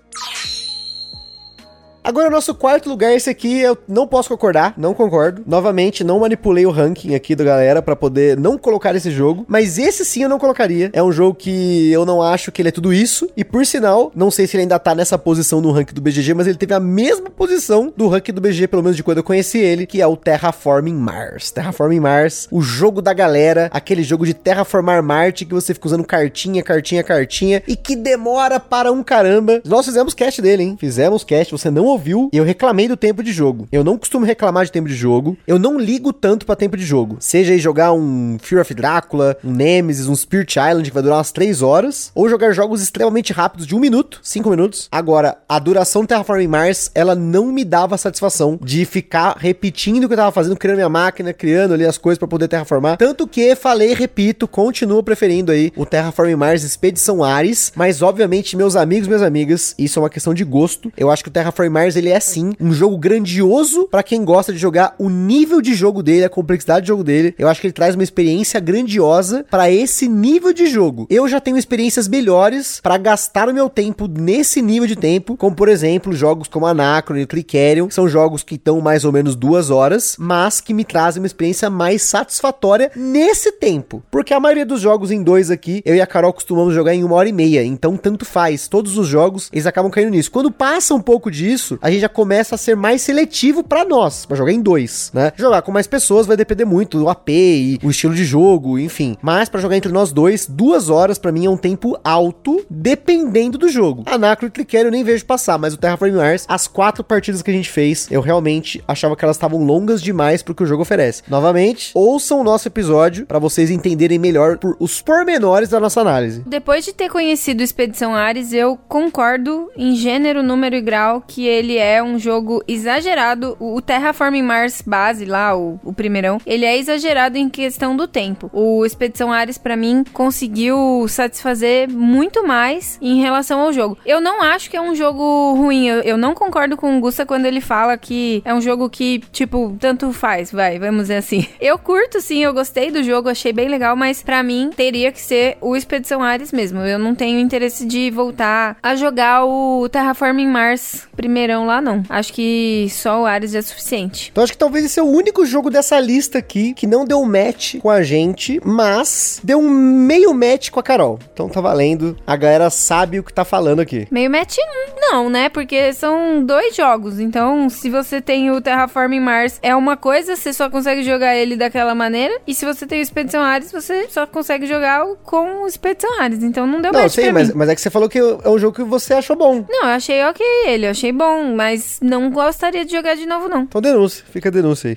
Agora, o nosso quarto lugar, esse aqui, eu não posso concordar, não concordo. Novamente, não manipulei o ranking aqui da galera pra poder não colocar esse jogo, mas esse sim eu não colocaria. É um jogo que eu não acho que ele é tudo isso, e por sinal, não sei se ele ainda tá nessa posição no ranking do BGG, mas ele teve a mesma posição do ranking do BGG, pelo menos de quando eu conheci ele, que é o Terraforming Mars. Terraforming Mars, o jogo da galera, aquele jogo de terraformar Marte que você fica usando cartinha, cartinha, cartinha, e que demora para um caramba. Nós fizemos cast dele, hein? Fizemos cast, você não ouviu, eu reclamei do tempo de jogo. Eu não costumo reclamar de tempo de jogo. Eu não ligo tanto pra tempo de jogo. Seja aí jogar um Fear of Drácula, um Nemesis, um Spirit Island que vai durar umas 3 horas, ou jogar jogos extremamente rápidos de 1 minuto, 5 minutos. Agora, a duração do Terraforming Mars, ela não me dava satisfação de ficar repetindo o que eu tava fazendo, criando minha máquina, criando ali as coisas para poder terraformar. Tanto que falei, repito, continuo preferindo aí o Terraforming Mars Expedição Ares, mas obviamente meus amigos, minhas amigas, isso é uma questão de gosto. Eu acho que o Terraforming Mars ele é sim um jogo grandioso para quem gosta de jogar o nível de jogo dele, a complexidade de jogo dele. Eu acho que ele traz uma experiência grandiosa para esse nível de jogo. Eu já tenho experiências melhores para gastar o meu tempo nesse nível de tempo, como por exemplo, jogos como Anacron e Clickerion, que são jogos que estão mais ou menos duas horas, mas que me trazem uma experiência mais satisfatória nesse tempo. Porque a maioria dos jogos em dois aqui, eu e a Carol costumamos jogar em uma hora e meia, então tanto faz. Todos os jogos, eles acabam caindo nisso. Quando passa um pouco disso, a gente já começa a ser mais seletivo para nós, para jogar em dois, né? Jogar com mais pessoas vai depender muito do AP e o estilo de jogo, enfim. Mas para jogar entre nós dois, duas horas para mim é um tempo alto, dependendo do jogo. Anacro e Clicker eu nem vejo passar, mas o Terraform Mars, as quatro partidas que a gente fez, eu realmente achava que elas estavam longas demais pro que o jogo oferece. Novamente, ouçam o nosso episódio para vocês entenderem melhor por os pormenores da nossa análise. Depois de ter conhecido Expedição Ares, eu concordo em gênero, número e grau que ele é um jogo exagerado. O Terraforming Mars base lá, o, o primeirão, ele é exagerado em questão do tempo. O Expedição Ares, para mim, conseguiu satisfazer muito mais em relação ao jogo. Eu não acho que é um jogo ruim. Eu, eu não concordo com o Gusta quando ele fala que é um jogo que, tipo, tanto faz, vai, vamos dizer assim. <laughs> Eu curto sim, eu gostei do jogo, achei bem legal, mas para mim teria que ser o Expedição Ares mesmo. Eu não tenho interesse de voltar a jogar o Terraforming Mars primeirão lá, não. Acho que só o Ares é suficiente. Então acho que talvez esse é o único jogo dessa lista aqui que não deu match com a gente, mas deu um meio match com a Carol. Então tá valendo. A galera sabe o que tá falando aqui. Meio match não, né? Porque são dois jogos. Então, se você tem o Terraforming Mars, é uma coisa, você só consegue jogar ele daquela maneira. E se você tem o Expedição Ares, você só consegue jogar com o Expedição Ares. Então não deu Não, match sei, pra mas, mas é que você falou que é um jogo que você achou bom. Não, eu achei ok ele, eu achei bom, mas não gostaria de jogar de novo, não. Então denúncia, fica a denúncia aí.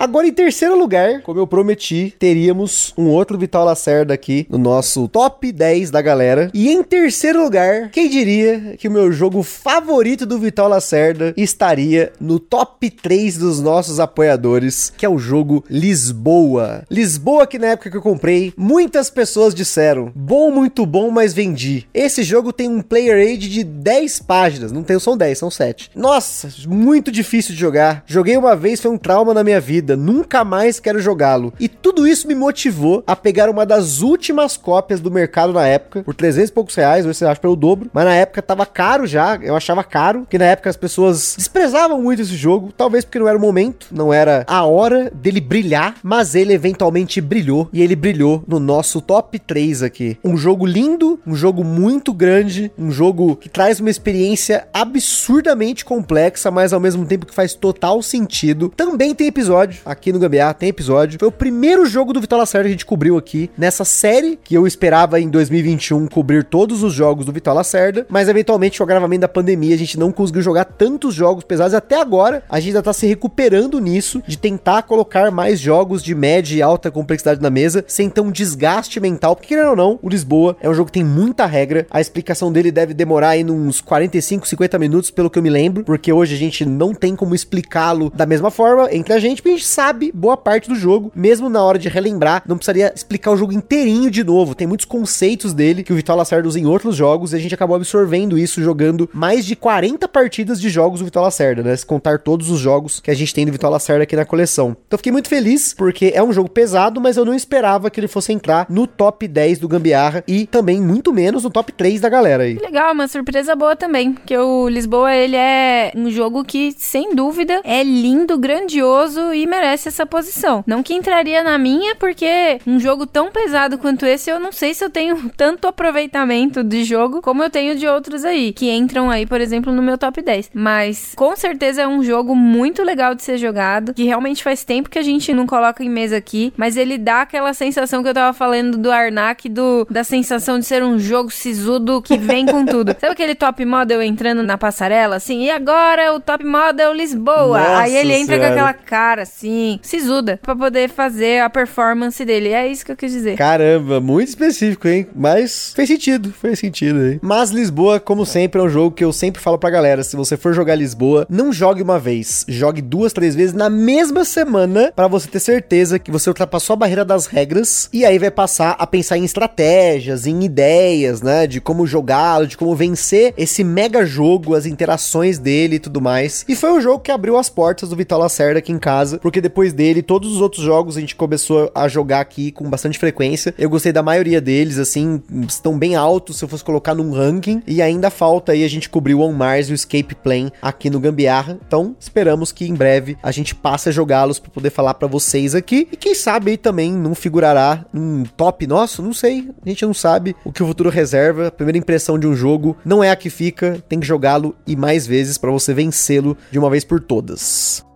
Agora, em terceiro lugar, como eu prometi, teríamos um outro Vital Lacerda aqui no nosso top 10 da galera. E em terceiro lugar, quem diria que o meu jogo favorito do Vital Lacerda estaria no top 3 dos nossos apoiadores, que é o jogo Lisboa. Lisboa, que na época que eu comprei, muitas pessoas disseram: bom, muito bom, mas vendi. Esse jogo tem um player age de 10 páginas, não tem, são 10, são 7. Nossa, muito difícil de jogar. Joguei uma vez, foi um trauma na minha vida nunca mais quero jogá-lo. E tudo isso me motivou a pegar uma das últimas cópias do mercado na época, por 300 e poucos reais, hoje você acha pelo dobro, mas na época tava caro já, eu achava caro, que na época as pessoas desprezavam muito esse jogo, talvez porque não era o momento, não era a hora dele brilhar, mas ele eventualmente brilhou, e ele brilhou no nosso top 3 aqui. Um jogo lindo, um jogo muito grande, um jogo que traz uma experiência absurdamente complexa, mas ao mesmo tempo que faz total sentido. Também tem episódio aqui no Gambiarra, tem episódio. Foi o primeiro jogo do Vital Lacerda que a gente cobriu aqui nessa série que eu esperava em 2021 cobrir todos os jogos do Vital Lacerda, mas eventualmente com o agravamento da pandemia a gente não conseguiu jogar tantos jogos pesados até agora. A gente ainda tá se recuperando nisso de tentar colocar mais jogos de média e alta complexidade na mesa sem ter um desgaste mental, porque querendo ou não, o Lisboa é um jogo que tem muita regra. A explicação dele deve demorar aí uns 45, 50 minutos, pelo que eu me lembro, porque hoje a gente não tem como explicá-lo da mesma forma entre a gente, porque a gente sabe boa parte do jogo, mesmo na hora de relembrar, não precisaria explicar o jogo inteirinho de novo. Tem muitos conceitos dele que o Vital Lacerda usa em outros jogos e a gente acabou absorvendo isso jogando mais de 40 partidas de jogos do Vital Lacerda, né? Se contar todos os jogos que a gente tem do Vital Lacerda aqui na coleção. Então fiquei muito feliz porque é um jogo pesado, mas eu não esperava que ele fosse entrar no top 10 do Gambiarra e também muito menos no top 3 da galera aí. Legal, uma surpresa boa também, porque o Lisboa ele é um jogo que sem dúvida é lindo, grandioso e merece essa posição. Não que entraria na minha, porque um jogo tão pesado quanto esse, eu não sei se eu tenho <laughs> tanto aproveitamento de jogo como eu tenho de outros aí, que entram aí, por exemplo, no meu top 10. Mas com certeza é um jogo muito legal de ser jogado, que realmente faz tempo que a gente não coloca em mesa aqui, mas ele dá aquela sensação que eu tava falando do Arnak, do, da sensação de ser um jogo sisudo que vem com tudo. <laughs> Sabe aquele top model entrando na passarela, assim? E agora o top model Lisboa. Nossa Aí ele entra senhora. com aquela cara, assim, sisuda, pra poder fazer a performance dele. É isso que eu quis dizer. Caramba, muito específico, hein? Mas fez sentido, fez sentido, hein? Mas Lisboa, como sempre, é um jogo que eu sempre falo pra galera: se você for jogar Lisboa, não jogue uma vez, jogue duas, três vezes na mesma semana para você ter certeza que você ultrapassou a barreira das regras e aí vai passar a pensar em estratégias, em ideias, né? De como jogá-lo, de como vencer esse mega jogo, as interações dele e tudo mais. E foi um jogo que abriu as portas do Vital Lacerda aqui em casa, porque depois dele, todos os outros jogos a gente começou a jogar aqui com bastante frequência. Eu gostei da maioria deles, assim, estão bem altos se eu fosse colocar num ranking. E ainda falta aí a gente cobrir o On Mars e o Escape Plane aqui no Gambiarra. Então, esperamos que em breve a gente passe a jogá-los para poder falar para vocês aqui. E quem sabe aí também não figurará num top nosso, não sei. A gente não sabe o que o futuro reserva. A primeira impressão de um jogo não é a que fica, tem que jogá-lo e mais vezes para você vencê-lo de uma vez por todas.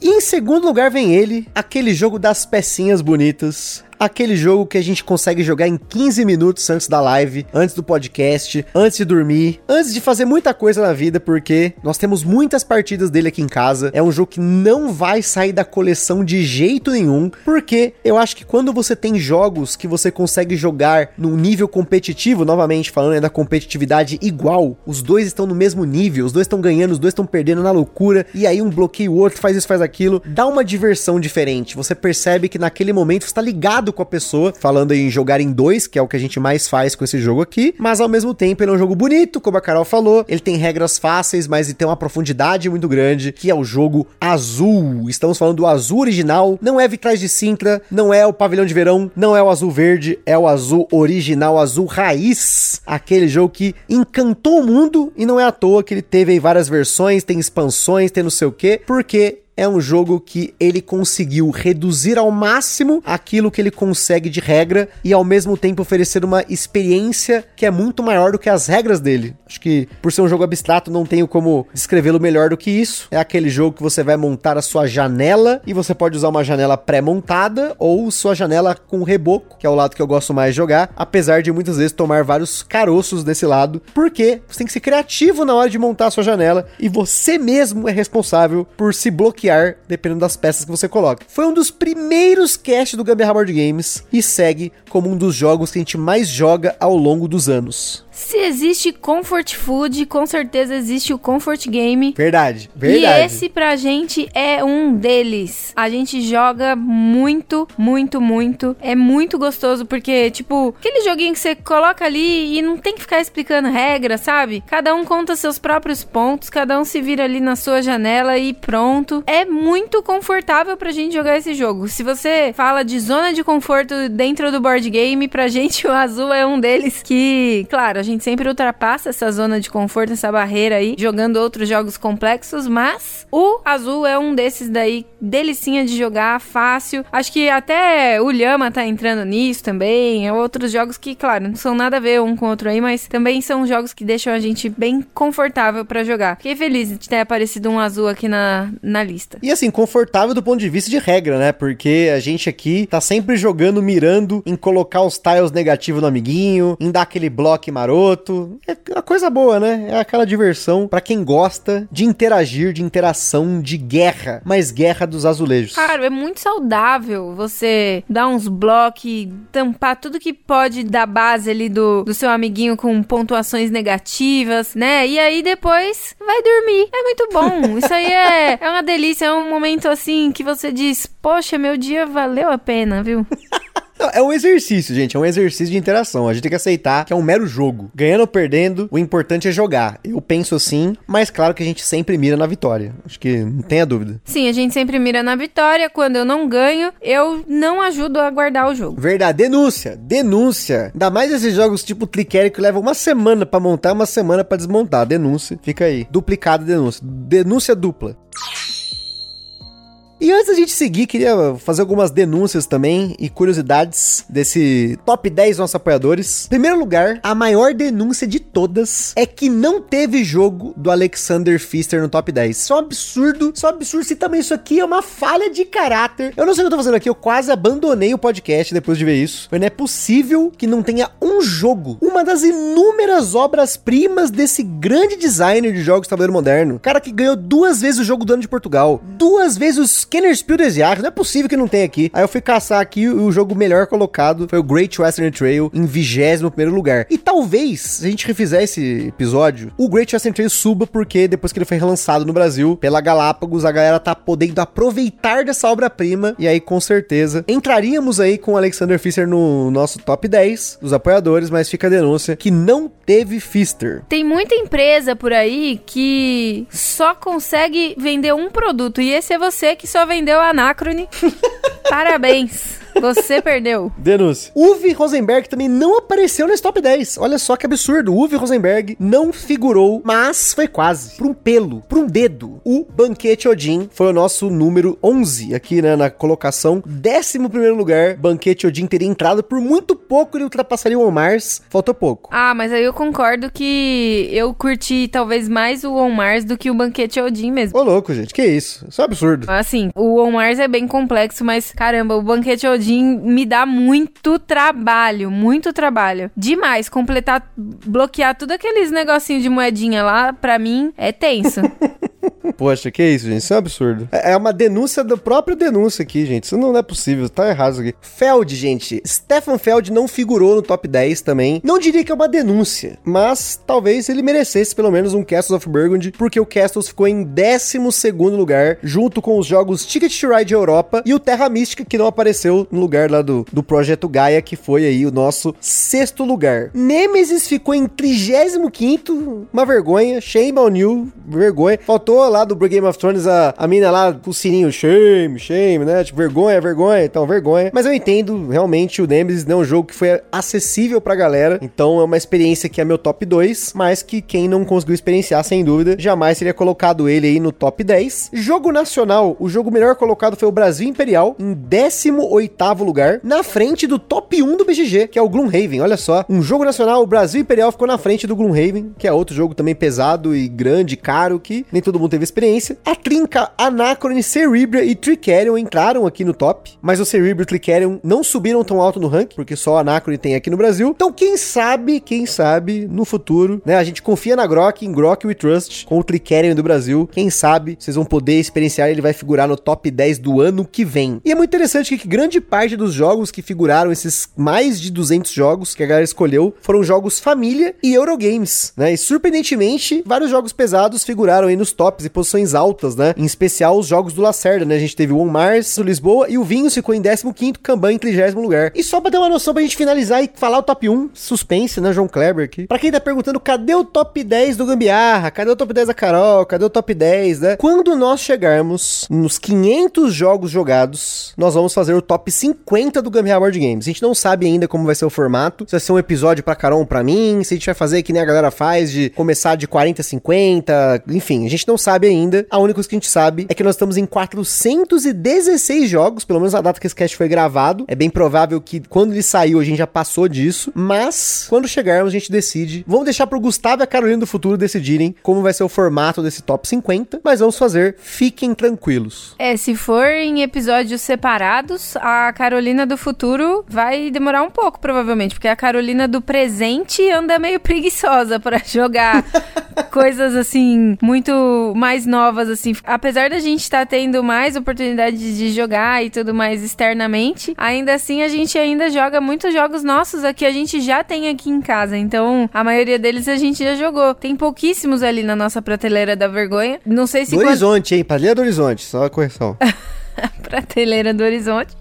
E em segundo lugar vem ele, aquele jogo das pecinhas bonitas, aquele jogo que a gente consegue jogar em 15 minutos antes da live, antes do podcast, antes de dormir, antes de fazer muita coisa na vida, porque nós temos muitas partidas dele aqui em casa. É um jogo que não vai sair da coleção de jeito nenhum, porque eu acho que quando você tem jogos que você consegue jogar num nível competitivo, novamente falando é da competitividade igual, os dois estão no mesmo nível, os dois estão ganhando, os dois estão perdendo na loucura, e aí um bloqueia o outro, faz isso, faz aquilo, dá uma diversão diferente. Você percebe que naquele momento você está ligado com a pessoa, falando em jogar em dois, que é o que a gente mais faz com esse jogo aqui, mas ao mesmo tempo ele é um jogo bonito, como a Carol falou, ele tem regras fáceis, mas ele tem uma profundidade muito grande, que é o jogo azul. Estamos falando do azul original, não é vitrais de Sintra, não é o pavilhão de verão, não é o azul verde, é o azul original, azul raiz, aquele jogo que encantou o mundo e não é à toa que ele teve várias versões, tem expansões, tem não sei o que, porque é um jogo que ele conseguiu reduzir ao máximo aquilo que ele consegue de regra e ao mesmo tempo oferecer uma experiência que é muito maior do que as regras dele. Acho que por ser um jogo abstrato não tenho como descrevê-lo melhor do que isso. É aquele jogo que você vai montar a sua janela e você pode usar uma janela pré-montada ou sua janela com reboco, que é o lado que eu gosto mais de jogar, apesar de muitas vezes tomar vários caroços desse lado, porque você tem que ser criativo na hora de montar a sua janela e você mesmo é responsável por se bloquear dependendo das peças que você coloca. Foi um dos primeiros cast do Gambiarra Board Games e segue como um dos jogos que a gente mais joga ao longo dos anos. Se existe comfort food, com certeza existe o comfort game. Verdade, verdade. E esse pra gente é um deles. A gente joga muito, muito, muito. É muito gostoso porque, tipo, aquele joguinho que você coloca ali e não tem que ficar explicando regra, sabe? Cada um conta seus próprios pontos, cada um se vira ali na sua janela e pronto. É muito confortável pra gente jogar esse jogo. Se você fala de zona de conforto dentro do board game, pra <laughs> gente o azul é um deles que, claro, gente sempre ultrapassa essa zona de conforto, essa barreira aí, jogando outros jogos complexos, mas o azul é um desses daí, delicinha de jogar, fácil. Acho que até o Lhama tá entrando nisso também. É outros jogos que, claro, não são nada a ver um com o outro aí, mas também são jogos que deixam a gente bem confortável para jogar. Fiquei feliz de ter aparecido um azul aqui na, na lista. E assim, confortável do ponto de vista de regra, né? Porque a gente aqui tá sempre jogando, mirando em colocar os tiles negativos no amiguinho, em dar aquele bloco maroto garoto. É uma coisa boa, né? É aquela diversão para quem gosta de interagir, de interação, de guerra, mas guerra dos azulejos. Claro, é muito saudável você dar uns blocos, tampar tudo que pode dar base ali do, do seu amiguinho com pontuações negativas, né? E aí depois vai dormir. É muito bom. <laughs> Isso aí é, é uma delícia, é um momento assim que você diz: Poxa, meu dia valeu a pena, viu? <laughs> Não, é um exercício, gente. É um exercício de interação. A gente tem que aceitar que é um mero jogo. Ganhando ou perdendo, o importante é jogar. Eu penso assim, mas claro que a gente sempre mira na vitória. Acho que não tenha dúvida. Sim, a gente sempre mira na vitória. Quando eu não ganho, eu não ajudo a guardar o jogo. Verdade. Denúncia. Denúncia. Ainda mais esses jogos tipo Clicker que levam uma semana para montar, uma semana para desmontar. Denúncia. Fica aí. Duplicada denúncia. Denúncia dupla. E antes da gente seguir, queria fazer algumas denúncias também e curiosidades desse top 10 nossos apoiadores. Em primeiro lugar, a maior denúncia de todas é que não teve jogo do Alexander Pfister no top 10. Isso é um absurdo, isso é um absurdo. Se também isso aqui é uma falha de caráter. Eu não sei o que eu tô fazendo aqui, eu quase abandonei o podcast depois de ver isso. Mas não é possível que não tenha um jogo, uma das inúmeras obras-primas desse grande designer de jogos tabuleiro moderno. Cara que ganhou duas vezes o jogo do ano de Portugal, duas vezes o Kenner Spiel Asiático. Não é possível que não tenha aqui. Aí eu fui caçar aqui e o jogo melhor colocado foi o Great Western Trail em 21 primeiro lugar. E talvez, se a gente refizer esse episódio, o Great Western Trail suba porque depois que ele foi relançado no Brasil pela Galápagos, a galera tá podendo aproveitar dessa obra-prima e aí com certeza entraríamos aí com o Alexander Pfister no nosso top 10 dos apoiadores, mas fica a denúncia que não teve Pfister. Tem muita empresa por aí que só consegue vender um produto e esse é você que só vendeu a Anacrone. <laughs> Parabéns. Você perdeu. Denúncia. Uwe Rosenberg também não apareceu nesse top 10. Olha só que absurdo. Uwe Rosenberg não figurou, mas foi quase. Por um pelo, por um dedo. O Banquete Odin foi o nosso número 11 aqui, né, na colocação. Décimo primeiro lugar, Banquete Odin teria entrado por muito pouco, ele ultrapassaria o On Mars. Faltou pouco. Ah, mas aí eu concordo que eu curti talvez mais o On Mars do que o Banquete Odin mesmo. Ô louco, gente, que isso? Isso é um absurdo. Assim, o On Mars é bem complexo, mas caramba, o Banquete Odin me dá muito trabalho, muito trabalho. Demais. Completar, bloquear tudo aqueles negocinhos de moedinha lá, pra mim, é tenso. <laughs> Poxa, que isso, gente? Isso é um absurdo. É, é uma denúncia do próprio denúncia aqui, gente. Isso não é possível, tá errado isso aqui. Feld, gente. Stefan Feld não figurou no top 10 também. Não diria que é uma denúncia, mas talvez ele merecesse pelo menos um Castles of Burgundy, porque o Castles ficou em 12 lugar, junto com os jogos Ticket to Ride Europa e o Terra Mística, que não apareceu no lugar lá do, do Projeto Gaia, que foi aí o nosso sexto lugar. Nemesis ficou em 35, uma vergonha. Shame on you, vergonha. Faltou lá do Game of Thrones a, a mina lá com o sininho, shame, shame, né? Tipo, vergonha, vergonha, então vergonha. Mas eu entendo, realmente, o Nemesis não é um jogo que foi acessível pra galera. Então é uma experiência que é meu top 2, mas que quem não conseguiu experienciar, sem dúvida, jamais teria colocado ele aí no top 10. Jogo nacional, o jogo melhor colocado foi o Brasil Imperial, em 18 lugar, na frente do top 1 do BGG, que é o Gloomhaven. Olha só, um jogo nacional, o Brasil Imperial ficou na frente do Gloomhaven, que é outro jogo também pesado e grande, caro, que nem todo mundo teve experiência. A Trinca, Anacrone, Cerebria e Tricerion entraram aqui no top, mas o Cerebria e o Tricerion não subiram tão alto no ranking, porque só a Anacrone tem aqui no Brasil. Então, quem sabe, quem sabe, no futuro, né? A gente confia na Grok, em Grok We Trust, com o Tricerion do Brasil. Quem sabe, vocês vão poder experienciar, ele vai figurar no top 10 do ano que vem. E é muito interessante que grande parte dos jogos que figuraram, esses mais de 200 jogos que a galera escolheu, foram jogos família e Eurogames, né? E surpreendentemente, vários jogos pesados figuraram aí nos tops e posições altas, né? Em especial os jogos do Lacerda, né? A gente teve o On Mars, o Lisboa e o Vinhos ficou em 15º, Kanban em 30 lugar. E só pra ter uma noção pra gente finalizar e falar o top 1, suspense, né, João Kleber aqui. Pra quem tá perguntando, cadê o top 10 do Gambiarra? Cadê o top 10 da Carol? Cadê o top 10, né? Quando nós chegarmos nos 500 jogos jogados, nós vamos fazer o top 50 do Gambiarra Board Games. A gente não sabe ainda como vai ser o formato, se vai ser um episódio pra Carol ou pra mim, se a gente vai fazer que nem a galera faz, de começar de 40 a 50, enfim, a gente não sabe ainda. A única coisa que a gente sabe é que nós estamos em 416 jogos, pelo menos a data que esse cast foi gravado. É bem provável que quando ele saiu a gente já passou disso, mas quando chegarmos a gente decide. Vamos deixar pro Gustavo e a Carolina do futuro decidirem como vai ser o formato desse top 50, mas vamos fazer, fiquem tranquilos. É, se for em episódios separados, a Carolina do futuro vai demorar um pouco, provavelmente, porque a Carolina do presente anda meio preguiçosa para <laughs> jogar coisas assim muito mais novas assim. Apesar da gente estar tá tendo mais oportunidade de jogar e tudo mais externamente, ainda assim a gente ainda joga muitos jogos nossos aqui a gente já tem aqui em casa. Então, a maioria deles a gente já jogou. Tem pouquíssimos ali na nossa prateleira da vergonha. Não sei se do quando... Horizonte, hein? <laughs> Prateleira do Horizonte, só a correção. prateleira do Horizonte.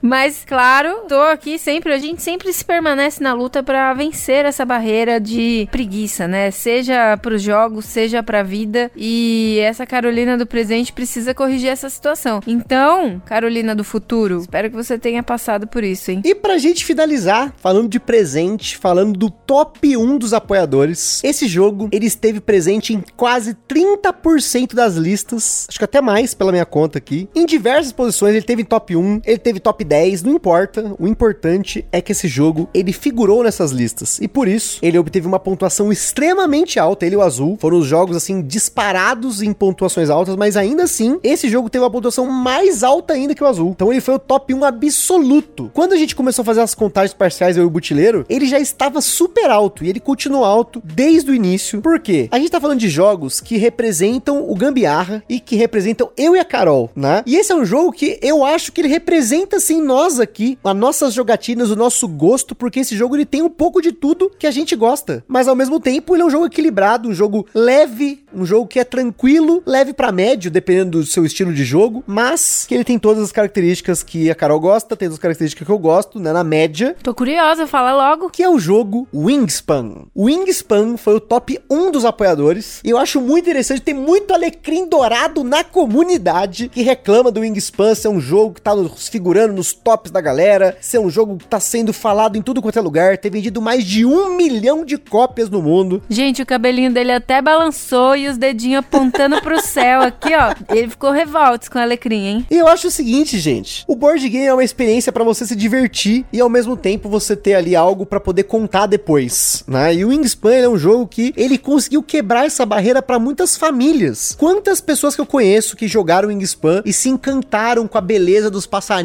Mas, claro, tô aqui sempre, a gente sempre se permanece na luta para vencer essa barreira de preguiça, né? Seja pros jogos, seja pra vida. E essa Carolina do presente precisa corrigir essa situação. Então, Carolina do futuro, espero que você tenha passado por isso, hein? E pra gente finalizar, falando de presente, falando do top 1 dos apoiadores, esse jogo ele esteve presente em quase 30% das listas, acho que até mais pela minha conta aqui. Em diversas posições, ele teve top 1, ele teve top 10, não importa. O importante é que esse jogo ele figurou nessas listas e por isso ele obteve uma pontuação extremamente alta. Ele e o Azul foram os jogos assim disparados em pontuações altas, mas ainda assim esse jogo teve uma pontuação mais alta ainda que o Azul. Então ele foi o top 1 absoluto. Quando a gente começou a fazer as contagens parciais eu e o Butileiro, ele já estava super alto e ele continua alto desde o início. Por quê? A gente tá falando de jogos que representam o Gambiarra e que representam eu e a Carol, né? E esse é um jogo que eu acho que ele representa assim nós aqui, as nossas jogatinas, o nosso gosto, porque esse jogo ele tem um pouco de tudo que a gente gosta, mas ao mesmo tempo ele é um jogo equilibrado, um jogo leve, um jogo que é tranquilo, leve para médio, dependendo do seu estilo de jogo, mas que ele tem todas as características que a Carol gosta, tem as características que eu gosto, né, na média. Tô curiosa, fala logo. Que é o jogo Wingspan. Wingspan foi o top 1 dos apoiadores, e eu acho muito interessante ter muito alecrim dourado na comunidade que reclama do Wingspan ser um jogo que tá figurando nos tops da galera, ser um jogo que tá sendo falado em tudo quanto é lugar, ter vendido mais de um milhão de cópias no mundo. Gente, o cabelinho dele até balançou e os dedinhos apontando pro céu aqui, ó. Ele ficou revoltos com o alecrim, hein? E eu acho o seguinte, gente, o board game é uma experiência para você se divertir e ao mesmo tempo você ter ali algo para poder contar depois, né? E o Wingspan é um jogo que ele conseguiu quebrar essa barreira para muitas famílias. Quantas pessoas que eu conheço que jogaram Wingspan e se encantaram com a beleza dos passarinhos,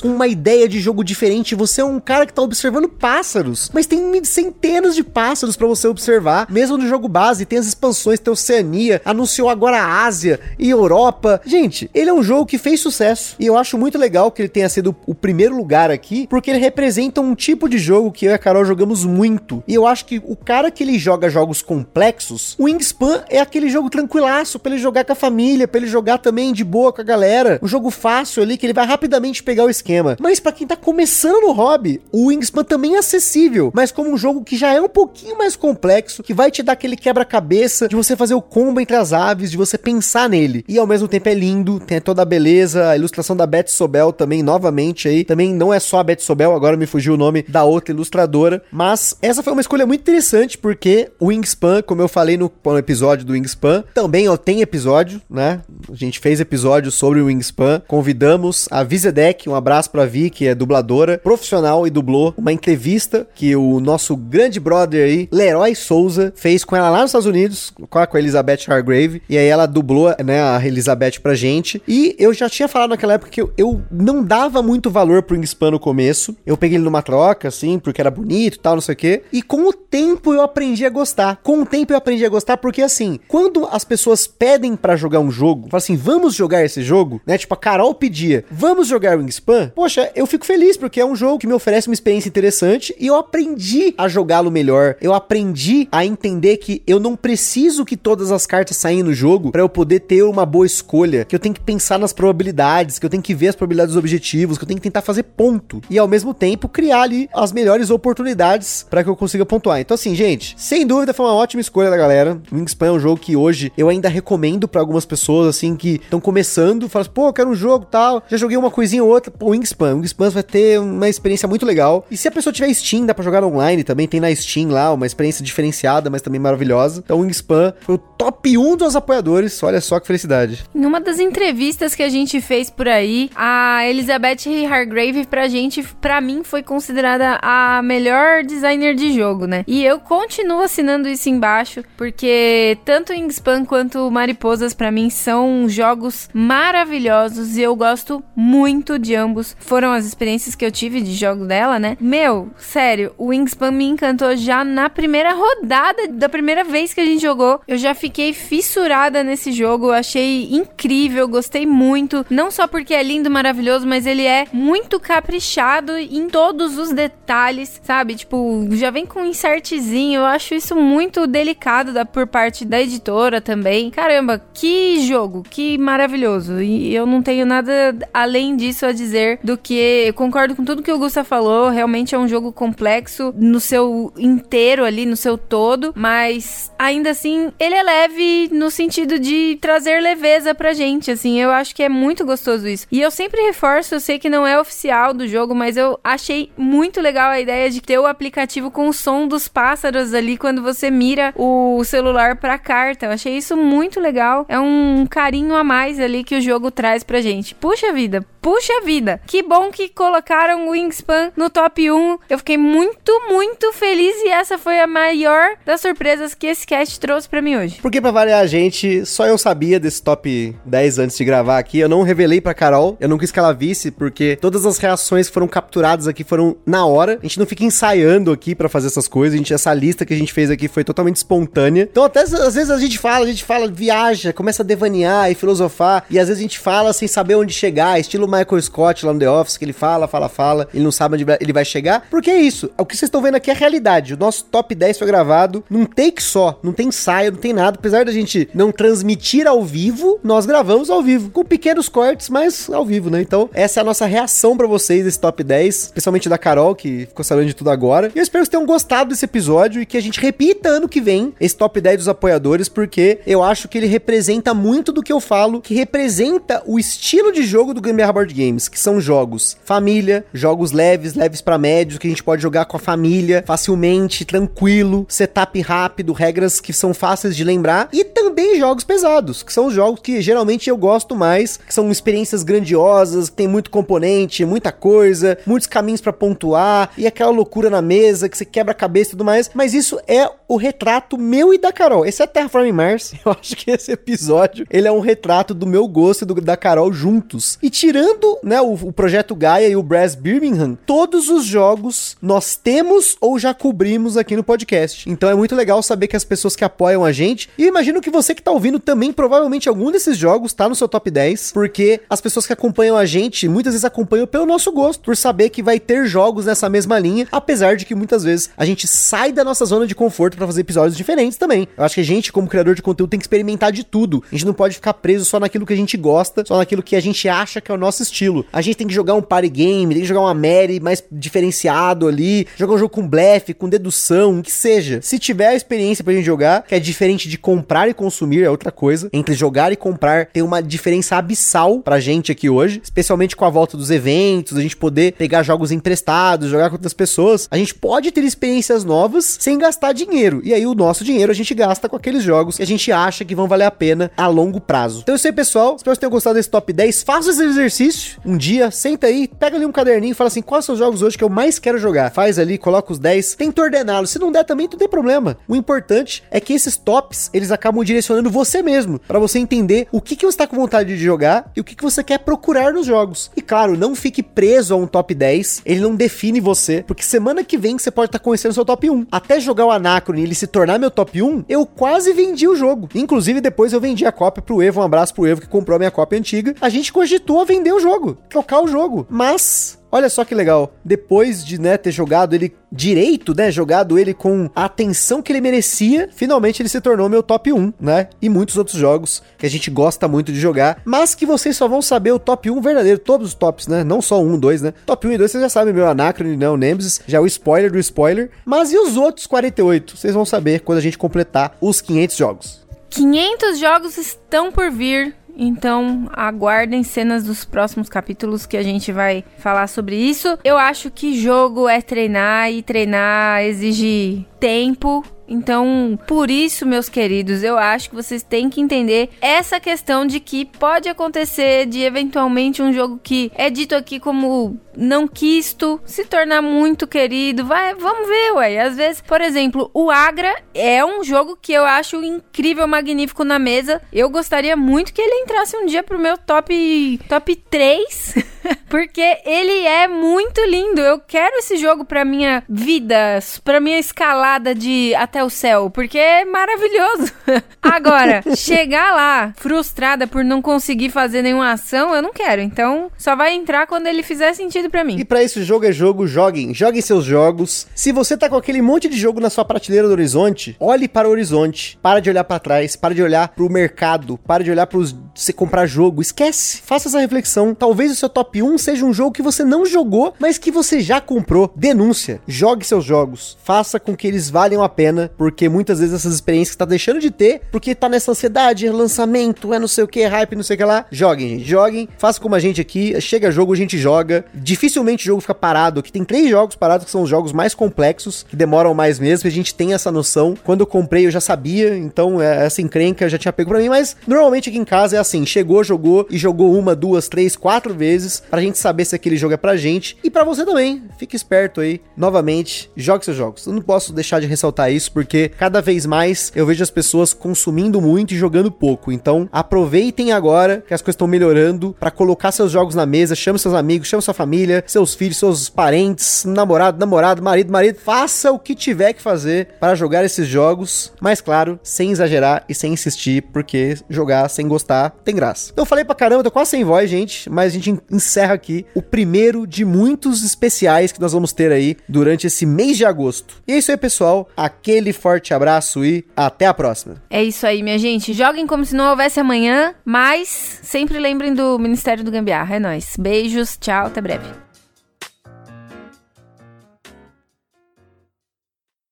com uma ideia de jogo diferente. Você é um cara que tá observando pássaros, mas tem centenas de pássaros para você observar, mesmo no jogo base. Tem as expansões, tem Oceania, anunciou agora a Ásia e Europa. Gente, ele é um jogo que fez sucesso e eu acho muito legal que ele tenha sido o primeiro lugar aqui, porque ele representa um tipo de jogo que eu e a Carol jogamos muito. E eu acho que o cara que ele joga jogos complexos, o Wingspan é aquele jogo tranquilaço para ele jogar com a família, para ele jogar também de boa com a galera. Um jogo fácil ali que ele vai rapidamente pegar o esquema. Mas para quem tá começando no hobby, o Wingspan também é acessível, mas como um jogo que já é um pouquinho mais complexo, que vai te dar aquele quebra-cabeça de você fazer o combo entre as aves, de você pensar nele. E ao mesmo tempo é lindo, tem toda a beleza, a ilustração da Beth Sobel também, novamente aí. Também não é só a Beth Sobel, agora me fugiu o nome da outra ilustradora. Mas essa foi uma escolha muito interessante, porque o Wingspan, como eu falei no, no episódio do Wingspan, também ó, tem episódio, né? A gente fez episódio sobre o Wingspan. Convidamos a Vizedec, um abraço pra Vi, que é dubladora profissional e dublou uma entrevista que o nosso grande brother aí, Leroy Souza, fez com ela lá nos Estados Unidos, com a Elizabeth Hargrave. E aí ela dublou, né, a Elizabeth pra gente. E eu já tinha falado naquela época que eu, eu não dava muito valor pro Wingspan no começo. Eu peguei ele numa troca, assim, porque era bonito e tal, não sei o quê. E com o tempo eu aprendi a gostar. Com o tempo eu aprendi a gostar porque, assim, quando as pessoas pedem para jogar um jogo, falam assim, vamos jogar esse jogo, né? Tipo, a Carol pedia, vamos jogar Wingspan? Poxa, eu fico feliz porque é um jogo que me oferece uma experiência interessante e eu aprendi a jogá-lo melhor. Eu aprendi a entender que eu não preciso que todas as cartas saem no jogo para eu poder ter uma boa escolha, que eu tenho que pensar nas probabilidades, que eu tenho que ver as probabilidades dos objetivos, que eu tenho que tentar fazer ponto e ao mesmo tempo criar ali as melhores oportunidades para que eu consiga pontuar. Então assim, gente, sem dúvida foi uma ótima escolha da galera. Wingspan é um jogo que hoje eu ainda recomendo para algumas pessoas assim que estão começando, falam assim, pô, eu quero um jogo tal, já joguei uma coisinha outra, pô, Wingspan, Wingspan vai ter uma experiência muito legal. E se a pessoa tiver Steam, dá para jogar online também, tem na Steam lá, uma experiência diferenciada, mas também maravilhosa. Então o Wingspan foi o top 1 dos apoiadores, olha só que felicidade. Numa das entrevistas que a gente fez por aí, a Elizabeth Hargrave pra gente, pra mim, foi considerada a melhor designer de jogo, né? E eu continuo assinando isso embaixo, porque tanto Wingspan quanto Mariposas pra mim são jogos maravilhosos e eu gosto muito de ambos. Foram as experiências que eu tive de jogo dela, né? Meu, sério, o Wingspan me encantou já na primeira rodada da primeira vez que a gente jogou. Eu já fiquei fiquei fissurada nesse jogo, achei incrível, gostei muito. Não só porque é lindo, maravilhoso, mas ele é muito caprichado em todos os detalhes, sabe? Tipo, já vem com um insertzinho. Eu acho isso muito delicado da, por parte da editora também. Caramba, que jogo, que maravilhoso. E eu não tenho nada além disso a dizer do que. Concordo com tudo que o Gusta falou. Realmente é um jogo complexo no seu inteiro ali, no seu todo. Mas ainda assim, ele é leve no sentido de trazer leveza pra gente. Assim, eu acho que é muito gostoso isso. E eu sempre reforço, eu sei que não é oficial do jogo, mas eu achei muito legal a ideia de ter o aplicativo com o som dos pássaros ali quando você mira o celular pra carta. Eu achei isso muito legal. É um carinho a mais ali que o jogo traz pra gente. Puxa vida, puxa vida. Que bom que colocaram o Wingspan no top 1. Eu fiquei muito, muito feliz e essa foi a maior das surpresas que esse cast trouxe pra mim hoje. Porque pra variar a gente, só eu sabia desse top 10 antes de gravar aqui. Eu não revelei pra Carol, eu não quis que ela visse, porque todas as reações foram capturadas aqui foram na hora. A gente não fica ensaiando aqui para fazer essas coisas. A gente, essa lista que a gente fez aqui foi totalmente espontânea. Então, até às vezes a gente fala, a gente fala, viaja, começa a devanear e filosofar. E às vezes a gente fala sem saber onde chegar, estilo Michael Scott lá no The Office, que ele fala, fala, fala, ele não sabe onde ele vai chegar. Porque é isso. O que vocês estão vendo aqui é a realidade. O nosso top 10 foi gravado num take só, não tem ensaio, não tem nada. Apesar da gente não transmitir ao vivo, nós gravamos ao vivo, com pequenos cortes, mas ao vivo, né? Então, essa é a nossa reação para vocês desse top 10, especialmente da Carol, que ficou sabendo de tudo agora. E eu espero que vocês tenham gostado desse episódio e que a gente repita ano que vem esse top 10 dos apoiadores, porque eu acho que ele representa muito do que eu falo, que representa o estilo de jogo do Gambiarra Board Games, que são jogos família, jogos leves, leves para médios, que a gente pode jogar com a família facilmente, tranquilo, setup rápido, regras que são fáceis de lembrar, e também jogos pesados, que são os jogos que geralmente eu gosto mais, que são experiências grandiosas, que tem muito componente, muita coisa, muitos caminhos para pontuar, e aquela loucura na mesa, que você quebra a cabeça e tudo mais, mas isso é o retrato meu e da Carol. Esse é Terraforming Mars. <laughs> Eu acho que esse episódio, ele é um retrato do meu gosto e do, da Carol juntos. E tirando, né, o, o projeto Gaia e o Brass Birmingham, todos os jogos nós temos ou já cobrimos aqui no podcast. Então é muito legal saber que as pessoas que apoiam a gente, e imagino que você que tá ouvindo também, provavelmente algum desses jogos tá no seu top 10, porque as pessoas que acompanham a gente muitas vezes acompanham pelo nosso gosto, por saber que vai ter jogos nessa mesma linha, apesar de que muitas vezes a gente sai da nossa zona de conforto para fazer episódios diferentes também. Eu acho que a gente, como criador de conteúdo, tem que experimentar de tudo. A gente não pode ficar preso só naquilo que a gente gosta, só naquilo que a gente acha que é o nosso estilo. A gente tem que jogar um party game, tem que jogar uma Mary mais diferenciado ali, jogar um jogo com blefe, com dedução, o que seja. Se tiver a experiência pra gente jogar, que é diferente de comprar e consumir, é outra coisa. Entre jogar e comprar tem uma diferença abissal pra gente aqui hoje, especialmente com a volta dos eventos, a gente poder pegar jogos emprestados, jogar com outras pessoas. A gente pode ter experiências novas sem gastar dinheiro. E aí o nosso dinheiro a gente gasta com aqueles jogos que a gente acha que vão valer a pena a longo prazo. Então é isso aí, pessoal. Espero que vocês tenham gostado desse top 10. Faça esse exercício um dia, senta aí, pega ali um caderninho e fala assim: quais são os jogos hoje que eu mais quero jogar? Faz ali, coloca os 10, tenta ordená-los. Se não der também, não tem problema. O importante é que esses tops eles acabam direcionando você mesmo, para você entender o que, que você está com vontade de jogar e o que, que você quer procurar nos jogos. E claro, não fique preso a um top 10, ele não define você, porque semana que vem você pode estar tá conhecendo seu top 1. Até jogar o Anacron e ele se tornar meu top 1, eu quase vendi o jogo. Inclusive, depois eu vendi a cópia pro Evo, um abraço pro Evo que comprou a minha cópia antiga. A gente cogitou a vender o jogo, trocar o jogo, mas Olha só que legal. Depois de né, ter jogado ele direito, né? Jogado ele com a atenção que ele merecia, finalmente ele se tornou meu top 1, né? E muitos outros jogos que a gente gosta muito de jogar, mas que vocês só vão saber o top 1 verdadeiro, todos os tops, né? Não só um, dois, né? Top 1 e 2 vocês já sabem, meu Anacron, né? O Nemesis, já é o spoiler do spoiler. Mas e os outros 48? Vocês vão saber quando a gente completar os 500 jogos. 500 jogos estão por vir então, aguardem cenas dos próximos capítulos que a gente vai falar sobre isso. Eu acho que jogo é treinar e treinar exige tempo. Então, por isso, meus queridos, eu acho que vocês têm que entender essa questão de que pode acontecer de eventualmente um jogo que é dito aqui como não quisto se tornar muito querido. Vai, vamos ver, ué. Às vezes, por exemplo, o Agra é um jogo que eu acho incrível, magnífico na mesa. Eu gostaria muito que ele entrasse um dia pro meu top top 3, <laughs> <laughs> porque ele é muito lindo. Eu quero esse jogo pra minha vida, pra minha escalada de até o céu, porque é maravilhoso. <laughs> Agora, <laughs> chegar lá frustrada por não conseguir fazer nenhuma ação, eu não quero. Então, só vai entrar quando ele fizer sentido para mim. E para esse jogo é jogo, joguem, joguem seus jogos. Se você tá com aquele monte de jogo na sua prateleira do horizonte, olhe para o horizonte, para de olhar para trás, para de olhar pro mercado, para de olhar para você comprar jogo, esquece. Faça essa reflexão. Talvez o seu top 1 seja um jogo que você não jogou, mas que você já comprou. Denúncia. Jogue seus jogos. Faça com que eles valham a pena, porque muitas vezes essas experiências que tá deixando de ter, porque tá nessa ansiedade, lançamento, é não sei o que, hype, não sei o que lá. Joguem, gente. Joguem. Faça como a gente aqui. Chega jogo, a gente joga. Dificilmente o jogo fica parado. Aqui tem três jogos parados que são os jogos mais complexos, que demoram mais mesmo. A gente tem essa noção. Quando eu comprei, eu já sabia. Então, é, essa encrenca já tinha pego pra mim. Mas normalmente aqui em casa é assim: chegou, jogou e jogou uma, duas, três, quatro vezes pra gente saber se aquele jogo é pra gente. E para você também. Fique esperto aí. Novamente, jogue seus jogos. Eu não posso deixar de ressaltar isso, porque cada vez mais eu vejo as pessoas consumindo muito e jogando pouco. Então, aproveitem agora que as coisas estão melhorando para colocar seus jogos na mesa, chame seus amigos, chame sua família, seus filhos, seus parentes, namorado, namorado, marido, marido, faça o que tiver que fazer para jogar esses jogos, mas claro, sem exagerar e sem insistir, porque jogar sem gostar tem graça. Eu falei pra caramba, tô quase sem voz, gente, mas a gente encerra aqui o primeiro de muitos especiais que nós vamos ter aí durante esse mês de agosto. E é isso aí, pessoal. Aquele forte abraço e até a próxima. É isso aí, minha gente. Joguem como se não houvesse amanhã, mas sempre lembrem do Ministério do Gambiarra. É nóis. Beijos, tchau, até breve.